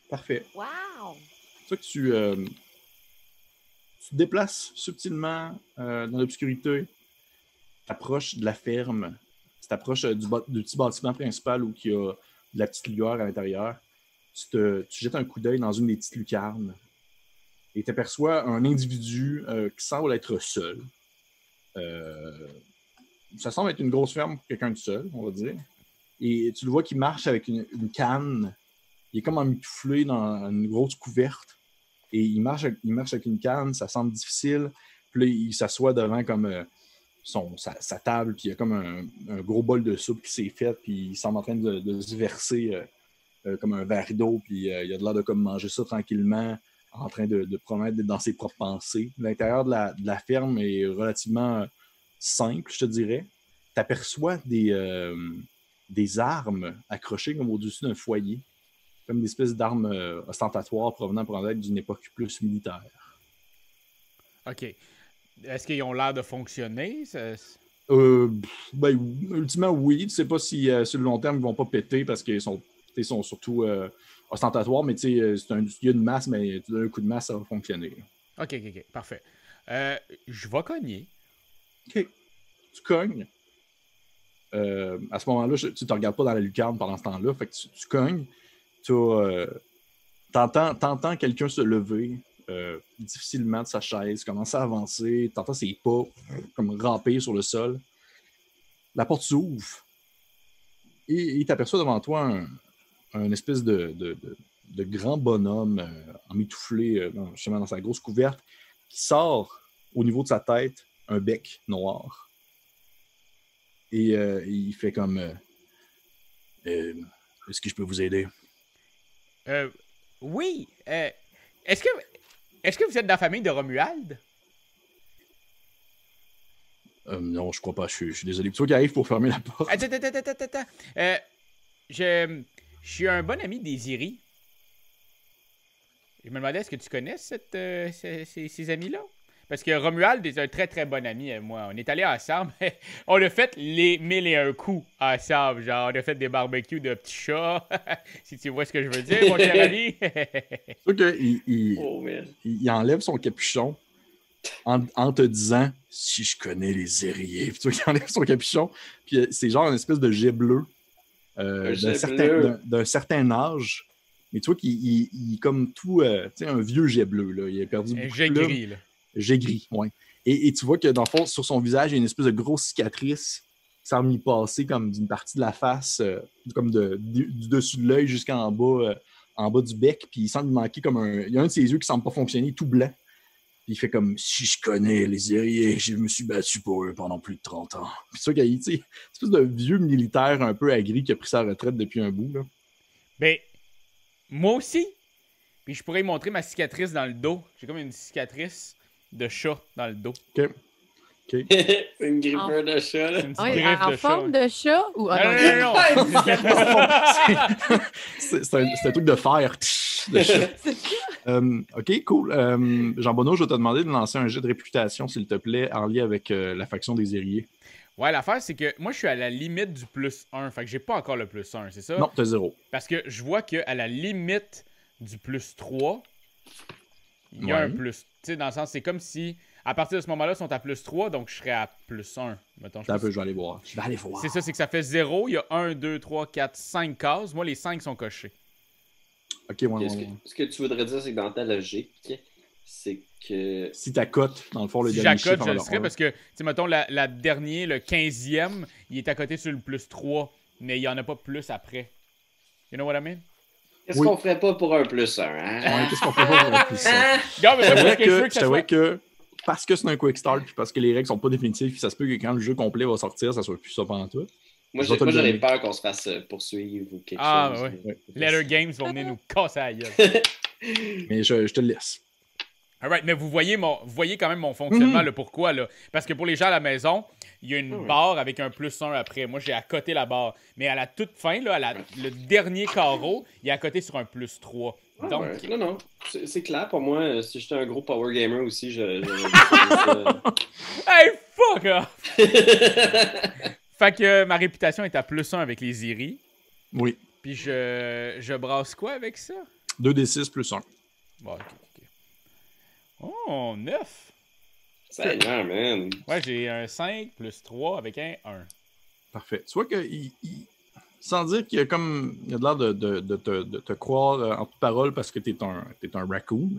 Parfait. Wow! C'est ça que tu, euh, tu te déplaces subtilement euh, dans l'obscurité, t'approches de la ferme, tu t'approches euh, du, petit bâtiment principal où il y a de la petite lueur à l'intérieur. Tu, te, tu jettes un coup d'œil dans une des petites lucarnes et tu aperçois un individu euh, qui semble être seul. Euh, ça semble être une grosse ferme pour quelqu'un de seul, on va dire. Et tu le vois qui marche avec une, canne il est comme emmitouflé dans une grosse couverte. Et il marche, avec- il marche avec une canne, ça semble difficile. Puis là, il s'assoit devant comme son, sa, table, puis il y a comme un, gros bol de soupe qui s'est fait, puis il semble en train de, de se verser euh, euh, comme un verre d'eau, puis euh, il a de l'air de comme manger ça tranquillement, en train de, de promettre d'être dans ses propres pensées. L'intérieur de la, de la ferme est relativement euh, simple, je te dirais. Tu aperçois des, des armes accrochées comme au-dessus d'un foyer comme des espèces d'armes ostentatoires provenant peut-être d'une époque plus militaire. OK. Est-ce qu'ils ont l'air de fonctionner? Ça- Euh, ben, ultimement, oui. Tu sais pas si euh, sur le long terme, ils vont pas péter parce qu'ils sont, ils sont surtout euh, ostentatoires, mais tu sais, euh, c'est un- il y a une masse, mais tu donnes un coup de masse, ça va fonctionner. OK, OK, OK. Parfait. Je vais cogner. OK. Tu cognes. À ce moment-là, tu ne te regardes pas dans la lucarne pendant ce temps-là. Fait que tu, tu cognes. Tu entends, t'entends quelqu'un se lever euh, difficilement de sa chaise, commencer à avancer. Tu entends ses pas comme ramper sur le sol. La porte s'ouvre. Et il t'aperçoit devant toi un, espèce de, grand bonhomme euh, emmitouflé euh, dans, dans sa grosse couverte qui sort au niveau de sa tête un bec noir. Et euh, il fait comme euh, Est-ce que je peux vous aider? Oui. est-ce que est-ce que vous êtes dans la famille de Romuald? Euh, non, je crois pas. Je suis, je suis désolé. Toi qui arrive pour fermer la porte. Attends, attends, attends, attends, attends. Euh, je, je suis un bon ami d'Eziri. Je me demandais, est-ce que tu connais cette, euh, ces, ces- ces amis-là? Parce que Romuald est un très très bon ami à moi. On est allé ensemble. on a fait les mille et un coups ensemble. Genre, on a fait des barbecues de petits chats. si tu vois ce que je veux dire, mon cher ami. Sûr qu'il il, Oh, il- il enlève son capuchon en, en te disant Si je connais les aériers. Puis tu vois qu'il enlève son capuchon. Puis euh, c'est genre une espèce de jet bleu euh, Un d'un jet certain, âge. Mais tu vois qu'il il- il est comme tout. euh, tu sais, un vieux jet bleu. Là. Il a perdu beaucoup de J'ai plumes. gris, là. Jet gris, oui. Et, et tu vois que dans le fond, sur son visage, il y a une espèce de grosse cicatrice qui semble y passer comme d'une partie de la face, euh, comme de, du, du dessus de l'œil jusqu'en bas, euh, en bas du bec. Puis il semble lui manquer comme un. Il y a un de ses yeux qui semble pas fonctionner, tout blanc. Puis il fait comme si je connais les guerriers, je me suis battu pour eux pendant plus de 30 ans. Puis tu vois qu'il y a tu sais, une espèce de vieux militaire un peu agri qui a pris sa retraite depuis un bout. Là. Ben, moi aussi, Puis je pourrais lui montrer ma cicatrice dans le dos. J'ai comme une cicatrice de chat dans le dos. C'est une grippeur de chat, là. Une petite oui, griffe en de forme chat. de chat ou. Ah, Non, non, non, non, un, c'est un truc de fer. de chat. Euh, ok, cool. Euh, Jean Bonneau, je vais te demander de lancer un jet de réputation, s'il te plaît, en lien avec euh, la faction des Ériers. Ouais, l'affaire, c'est que moi, je suis à la limite du plus 1. Fait que j'ai pas encore le plus 1, c'est ça? Non, t'as zéro. Parce que je vois qu'à la limite du plus 3, il y a Ouais. un plus. Tu sais, dans le sens, c'est comme si, à partir de ce moment-là, ils sont à plus 3, donc je serais à plus 1. Mettons, je un peu, je vais aller voir. Je vais aller voir. C'est ça, c'est que ça fait 0. Il y a 1, 2, 3, 4, 5 cases. Moi, les 5 sont cochés. Ok, ouais, ouais, Ce que, ce que tu voudrais dire, c'est que dans ta logique, c'est que. Si ta cote, dans le fond, le Si dernier j'accote, chiffre je le serais parce que, tu sais, mettons, la, la dernier, le 15e, il est à côté sur le plus 3, mais il n'y en a pas plus après. You know what I mean? Qu'est-ce Oui. qu'on ferait pas pour un plus un, hein? Ouais, qu'est-ce qu'on fait pour un plus ça? Gars, mais Je moi, t'avouerais ce que je que, parce que c'est un quick start puis parce que les règles sont pas définitives, puis ça se peut que quand le jeu complet va sortir, ça soit plus ça pendant tout. Moi, j'aurais peur qu'on se fasse euh, poursuivre ou quelque Ah, chose. ouais. Ouais. Letter Games vont venir nous casser la gueule. Mais je, je te le laisse. Alright, mais vous voyez, mon, vous voyez quand même mon fonctionnement, Mhm. le pourquoi. Là. Parce que pour les gens à la maison, il y a une Ouais. barre avec un plus 1 après. Moi, j'ai à côté la barre. Mais à la toute fin, là, à la- le dernier carreau, il est à côté sur un plus 3. Ah, Donc, ouais. Non, non. C'est c'est clair pour moi. euh, Si j'étais un gros power gamer aussi, je. je- hey, fuck off! Fait que euh, ma réputation est à plus 1 avec les Iris. Oui. Puis je, je brasse quoi avec ça? 2d6 plus 1. Bon, ok, ok. Oh, 9! Seigneur, man. Ouais, j'ai un 5 plus 3 avec un 1. Parfait. Tu vois que, il- il- sans dire qu'il y a comme, il y a de l'air de, de- de te, de te croire euh, en toute parole parce que tu es un, t'es un raccoon,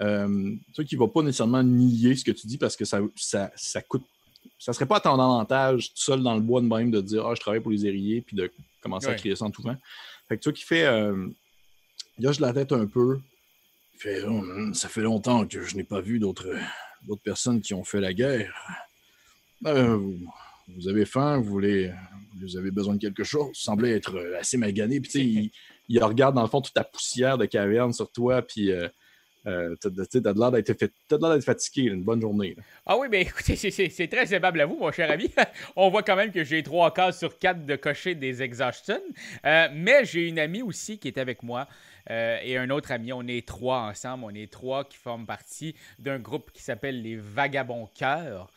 euh, tu vois qu'il ne va pas nécessairement nier ce que tu dis parce que ça, ça, ça coûte. Ça serait pas à ton avantage tout seul dans le bois de même de dire Ah, je travaille pour les érillés puis de commencer Ouais. à crier ça en tout vent. Fait que tu vois qu'il fait. Euh, il hoche la tête un peu. Il fait Hum, Ça fait longtemps que je n'ai pas vu d'autres d'autres personnes qui ont fait la guerre. Euh, vous, vous avez faim, vous voulez, vous avez besoin de quelque chose. Vous semblez être euh, assez magané. Puis tu sais, il, il regarde dans le fond toute ta poussière de caverne sur toi. Puis euh, euh, t'as de l'air d'être fatigué. Une bonne journée. là. Ah oui, mais écoutez, c'est- très aimable à vous, mon cher ami. On voit quand même que j'ai trois cases sur quatre de cocher des exhaustion. Euh, mais j'ai une amie aussi qui est avec moi euh, et un autre ami. On est trois ensemble. On est trois qui forment partie d'un groupe qui s'appelle les Vagabonds Cœurs.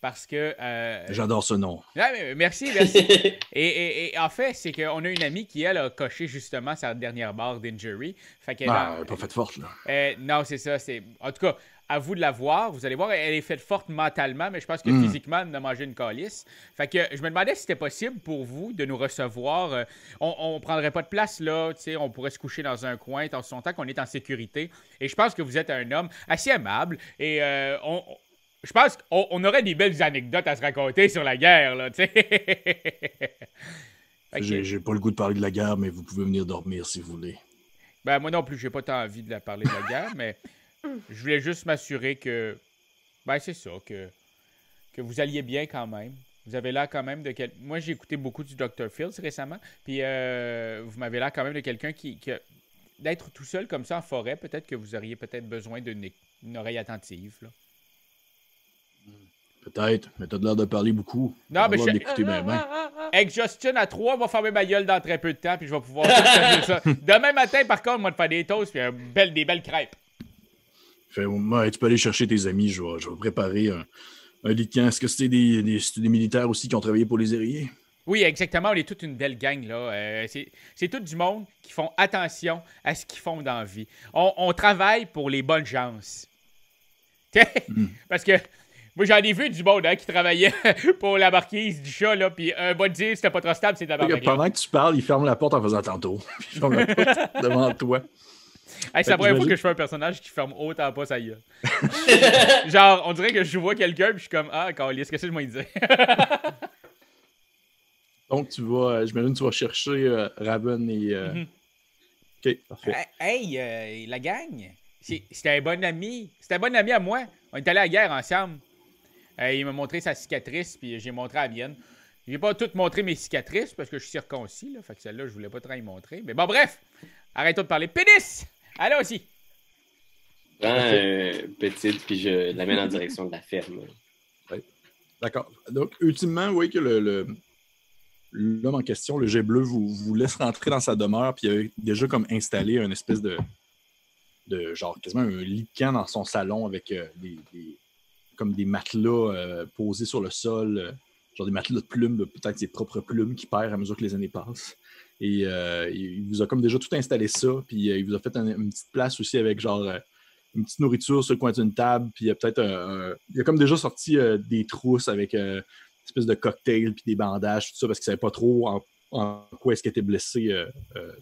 Parce que. euh, J'adore ce nom. Ah, mais merci, merci. Et, et- et en fait, c'est qu'on a une amie qui, elle, a coché justement sa dernière barre d'injury. Fait qu'elle Ah, a- pas faite forte, là. euh, non, c'est ça. C'est... En tout cas, à vous de la voir. Vous allez voir, elle est faite forte mentalement, mais je pense que Mm. physiquement, elle a mangé une calice. Fait que je me demandais si c'était possible pour vous de nous recevoir. Euh, on, on prendrait pas de place là, tu sais, on pourrait se coucher dans un coin tant son temps qu'on est en sécurité. Et je pense que vous êtes un homme assez aimable et euh, on. on- je pense qu'on on aurait des belles anecdotes à se raconter sur la guerre, là, tu sais. J'ai j'ai pas le goût de parler de la guerre, mais vous pouvez venir dormir si vous voulez. Ben, moi non plus, j'ai pas tant envie de la parler de la guerre, mais je voulais juste m'assurer que. Ben, c'est ça, que, que vous alliez bien quand même. Vous avez l'air quand même de quel... Moi, j'ai écouté beaucoup du Dr. Fields récemment, puis euh, vous m'avez l'air quand même de quelqu'un qui. qui a- D'être tout seul comme ça en forêt, peut-être que vous auriez peut-être besoin d'une une oreille attentive. Là. Peut-être, mais t'as de l'air de parler beaucoup. Non, mais je- d'écouter bien, bien. Avec Justin à 3, va fermer ma gueule dans très peu de temps, puis je vais pouvoir ça. Demain matin, par contre, moi, de faire des toasts, puis un bel- des belles crêpes. Fait, ouais, tu peux aller chercher tes amis, je vais, je vais préparer un, un lit de camp. Est-ce que c'était des, des, c'était des militaires aussi qui ont travaillé pour les érillés? Oui, exactement. On est toute une belle gang, là. Euh, c'est, tout du monde qui font attention à ce qu'ils font dans la vie. On, on travaille pour les bonnes chances. Parce que moi, j'en ai vu du monde hein, qui travaillait pour la marquise du chat, là. Puis un bon dire, c'était pas trop stable, c'est de la pendant que tu parles, il ferme la porte en faisant tantôt. Il ferme la porte devant toi. Hey, c'est la que première fois que je fais un personnage qui ferme autant pas sa gueule. Genre, on dirait que je vois quelqu'un, puis je suis comme, ah, Carlis, qu'est-ce que je m'en dire? Donc, tu vas, euh, j'imagine, que tu vas chercher euh, Raven et. euh, Mhm. Ok, parfait. Hey, euh, la gang, c'est- c'était un bon ami. C'était un bon ami à moi. On est allé à la guerre ensemble. Euh, il m'a montré sa cicatrice, puis j'ai montré la mienne. J'ai pas tout montré mes cicatrices parce que je suis circoncis, là. Fait que celle-là, je voulais pas trop y montrer. Mais bon, bref, arrêtons de parler. Pénis! Allons aussi. prends euh, petite, puis je l'amène en direction de la ferme. D'accord. Donc, ultimement, vous voyez que le, le- l'homme en question, le jet bleu, vous, vous laisse rentrer dans sa demeure, puis il avait déjà comme installé un espèce de, de genre quasiment un lit de camp dans son salon avec euh, des, des- comme des matelas euh, posés sur le sol, euh, genre des matelas de plumes, de peut-être ses propres plumes qui perd à mesure que les années passent. Et euh, il vous a comme déjà tout installé ça, puis euh, il vous a fait un- une petite place aussi avec genre euh, une petite nourriture sur le coin d'une table, puis il y a peut-être un, un- Il a comme déjà sorti des trousses avec une espèce de cocktail, puis des bandages, tout ça, parce qu'il savait pas trop en, en quoi est-ce qu'il était blessé, euh,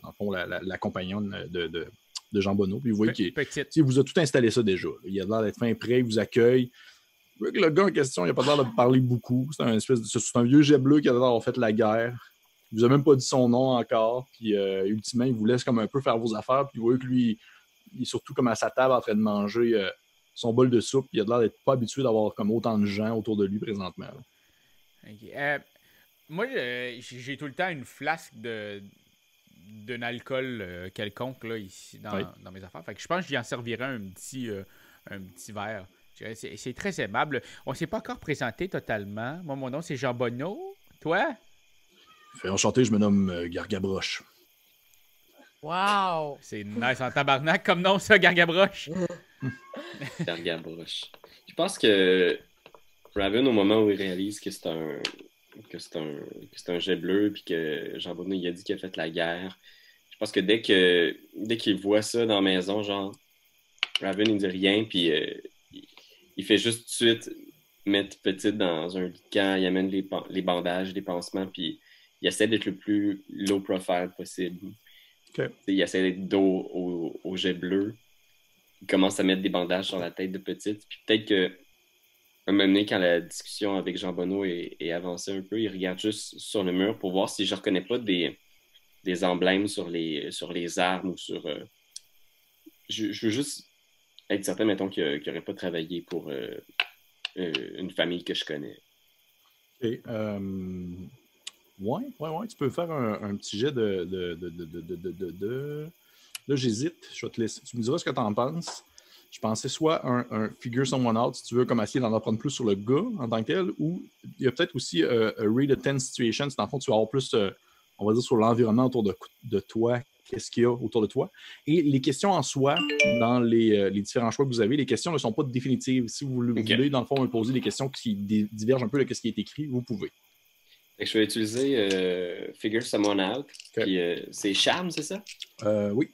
dans le fond, la, la, la compagnonne de, de, de Jean Bonneau. Puis vous voyez qu'il il vous a tout installé ça déjà. là. Il a l'air d'être fin prêt, il vous accueille. Le gars en question, il n'a pas l'air de parler beaucoup. C'est un, espèce de- c'est un vieux jet bleu qui a l'air d'avoir fait la guerre. Il vous a même pas dit son nom encore. Puis, euh, ultimement, il vous laisse comme un peu faire vos affaires. Puis, vous voyez que lui, il est surtout comme à sa table en train de manger euh, son bol de soupe. Puis, il a l'air d'être pas habitué d'avoir comme autant de gens autour de lui présentement. Euh, moi, j'ai tout le temps une flasque de d'un alcool quelconque là, ici dans, Oui. dans mes affaires. Fait que je pense que j'y en servirai un petit, un petit verre. C'est c'est très aimable. On s'est pas encore présenté totalement. Moi, mon nom, c'est Jean Bonneau. Toi? Fait enchanté, je me nomme euh, Gargabroche. Wow! C'est nice en tabarnak comme nom, ça, Gargabroche. Gargabroche. Je pense que Raven, au moment où il réalise que c'est un que c'est un que c'est un jet bleu puis que Jean Bonneau il a dit qu'il a fait la guerre. Je pense que dès que dès qu'il voit ça dans la maison, genre Raven il dit rien puis euh, il, il fait juste tout de suite mettre petite dans un lit de camp, il amène les, les bandages, les pansements puis il essaie d'être le plus low profile possible. Il essaie d'être dos au, au jet bleu il commence à mettre des bandages sur la tête de petite. Puis peut-être que un moment donné, quand la discussion avec Jean Bonneau est, est avancée un peu, il regarde juste sur le mur pour voir si je reconnais pas des, des emblèmes sur les, sur les armes ou sur. euh, Je, je veux juste être certain, mettons, qu'il n'aurait pas travaillé pour euh, euh, une famille que je connais. Euh, ouais, ouais, ouais. Tu peux faire un, un petit jet de. de, de, de, de, de, de- de- Là, j'hésite. Je vais te laisser. Tu me diras ce que tu en penses. Je pensais soit un, un figure someone out, si tu veux, comme essayer d'en apprendre plus sur le gars en tant que tel, ou il y a peut-être aussi euh, un read a tense situation. C'est dans le fond, tu vas avoir plus, euh, on va dire, sur l'environnement autour de, de toi, qu'est-ce qu'il y a autour de toi. Et les questions en soi, dans les, euh, les différents choix que vous avez, les questions ne sont pas définitives. Si vous le voulez, dans le fond, me poser des questions qui di- divergent un peu de ce qui est écrit, vous pouvez. Je vais utiliser euh, Figure Someone Out. Puis euh, c'est Charme, c'est ça? Euh, oui,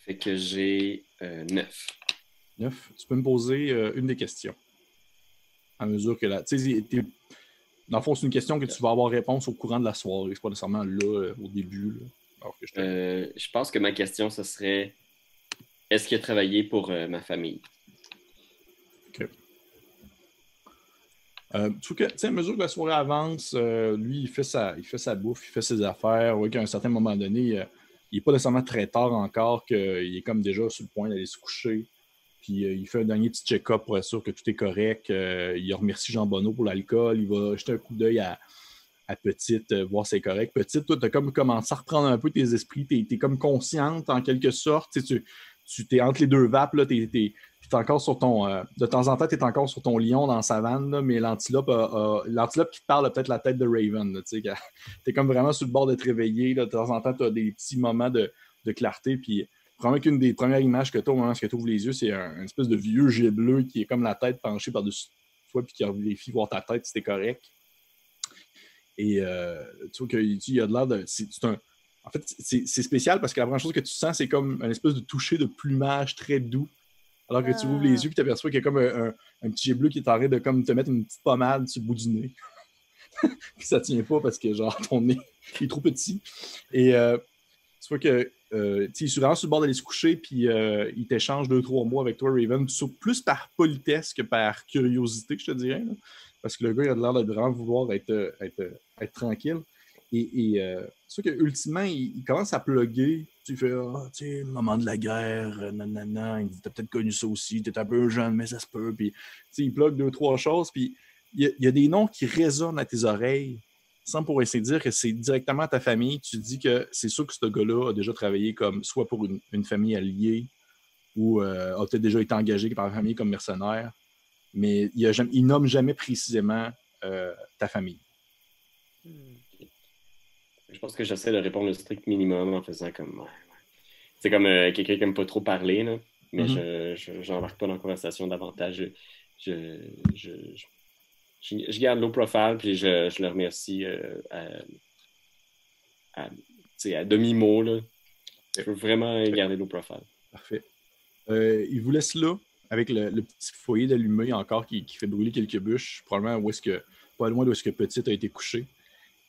Fait que j'ai euh, 9. neuf. Tu peux me poser une des questions. À mesure que la. Tu sais, dans le fond, c'est une question que tu vas avoir réponse au courant de la soirée. C'est pas nécessairement là, au début. là. Alors que je pense que ma question, ce serait est-ce qu'il a travaillé pour ma famille? Euh, à mesure que la soirée avance, euh, lui, il fait, sa, il fait sa bouffe, il fait ses affaires. Oui, qu'à un certain moment donné, euh, il n'est pas nécessairement très tard encore, qu'il est comme déjà sur le point d'aller se coucher. Puis euh, il fait un dernier petit check-up pour être sûr que tout est correct. Euh, il remercie Jean Bonneau pour l'alcool. Il va jeter un coup d'œil à, à Petite, euh, voir si c'est correct. Petite, toi, tu as comme commencé à reprendre un peu tes esprits. Tu es, comme consciente en quelque sorte. Tu tu t'es entre les deux vapes, t'es, encore sur ton. euh, de temps en temps, tu es encore sur ton lion dans la savane, mais l'antilope, l'antilope qui te parle peut-être la tête de Raven. tu es comme vraiment sur le bord d'être réveillé. là. de temps en temps, tu as des petits moments de, de clarté. Puis, probablement qu'une des premières images que tu as au moment où tu ouvres les yeux, c'est un, une espèce de vieux jet bleu qui est comme la tête penchée par-dessus toi, puis qui vérifie voir ta tête si t'es correct. Et euh, tu vois qu'il y a de l'air de. C'est, un, en fait, c'est, spécial parce que la première chose que tu sens, c'est comme un espèce de toucher de plumage très doux. Alors que tu ouvres les yeux et tu aperçois qu'il y a comme un, un- un petit jet bleu qui est en train de comme, te mettre une petite pommade sur le bout du nez. Puis ça tient pas parce que genre ton nez il est trop petit. Et euh, tu vois que euh, il est vraiment sur le bord d'aller se coucher, puis euh, il t'échange deux, trois mots avec toi, Raven, plus par politesse que par curiosité, je te dirais. là. Parce que le gars, il a l'air de vraiment vouloir être, euh, être, être tranquille. Et, et euh, c'est sûr qu'ultimement, il, il commence à plugger. Tu fais, ah, tu sais, moment de la guerre, euh, nanana. T'as peut-être connu ça aussi, t'es un peu jeune, mais ça se peut. Puis, tu sais, il plug deux, trois choses. Puis, il y, a, des noms qui résonnent à tes oreilles sans pour essayer de dire que c'est directement ta famille. Tu dis que c'est sûr que ce gars-là a déjà travaillé comme soit pour une, famille alliée ou euh, a peut-être déjà été engagé par la famille comme mercenaire, mais il, jamais- il nomme jamais précisément euh, ta famille. Je pense que j'essaie de répondre le strict minimum en faisant comme. C'est comme euh, quelqu'un qui aime pas trop parler, là, mais Mhm. je je j'embarque pas dans la conversation davantage. Je, je, je, je, je- garde low profile, puis je, je le remercie euh, à, demi-mot. Je veux vraiment garder low profile. Parfait. Euh, il vous laisse là, avec le, le petit foyer d'allumé encore qui, qui fait brûler quelques bûches, probablement où est-ce que, pas loin d'où est-ce que Petite a été couché.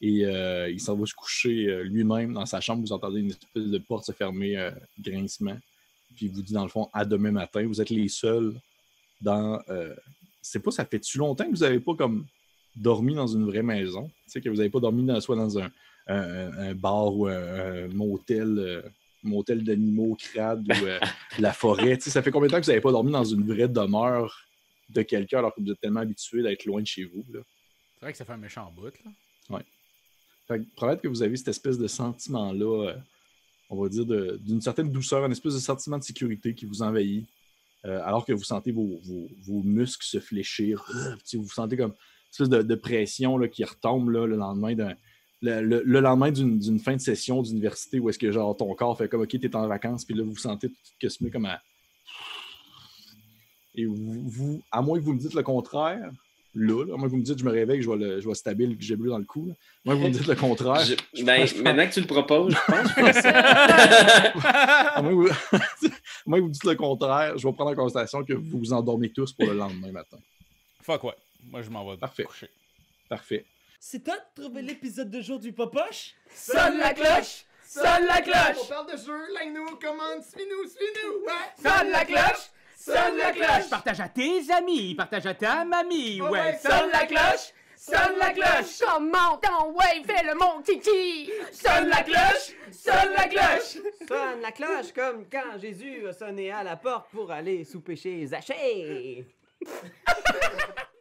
Et euh, il s'en va se coucher euh, lui-même dans sa chambre. Vous entendez une espèce de porte se fermer, euh, grincement. Puis il vous dit dans le fond, à demain matin. Vous êtes les seuls dans. C'est pas, ça fait-tu longtemps que vous n'avez pas comme dormi dans une vraie maison? Tu sais, que vous n'avez pas dormi dans, soit dans un, un- un bar ou un, un motel, motel d'animaux crades ou la forêt. Tu sais, ça fait combien de temps que vous n'avez pas dormi dans une vraie demeure de quelqu'un alors que vous êtes tellement habitué d'être loin de chez vous? Là? C'est vrai que ça fait un méchant bout, là. Peut-être que vous avez cette espèce de sentiment-là, euh, on va dire, d'une certaine douceur, une espèce de sentiment de sécurité qui vous envahit, euh, alors que vous sentez vos, muscles se fléchir. Euh, sais, vous sentez comme une espèce de, pression là, qui retombe là, le lendemain d'un. Le, le- le lendemain d'une fin de session d'université où est-ce que genre ton corps fait comme OK, t'es en vacances, puis là vous sentez tout que se met comme à. Et vous, vous- à moins que vous me dites le contraire, là, là, à moins que vous me dites je me réveille, je vois le, je vois stable, que j'ai bleu dans le cou, là. que vous me dites le contraire. Je- ben, maintenant que tu le proposes, je pense que moins, que vous... vous dites le contraire, je vais prendre en considération que vous vous endormez tous pour le lendemain matin. Fuck ouais. Moi, je m'en vais Parfait. coucher. Parfait. C'est toi de trouver l'épisode de jour du Popoche? Sonne la cloche! Sonne la On cloche! parle de jeu, like-nous, commande, suis-nous, suis-nous! Ouais. Sonne la cloche! Sonne la cloche! Partage à tes amis, partage à ta mamie, Ouais, ouais. Sonne la cloche! Sonne la cloche! Comment ton ouais, fais le mon titi! Sonne la cloche! Sonne la cloche! Sonne la cloche comme quand Jésus a sonné à la porte pour aller souper chez Zachée.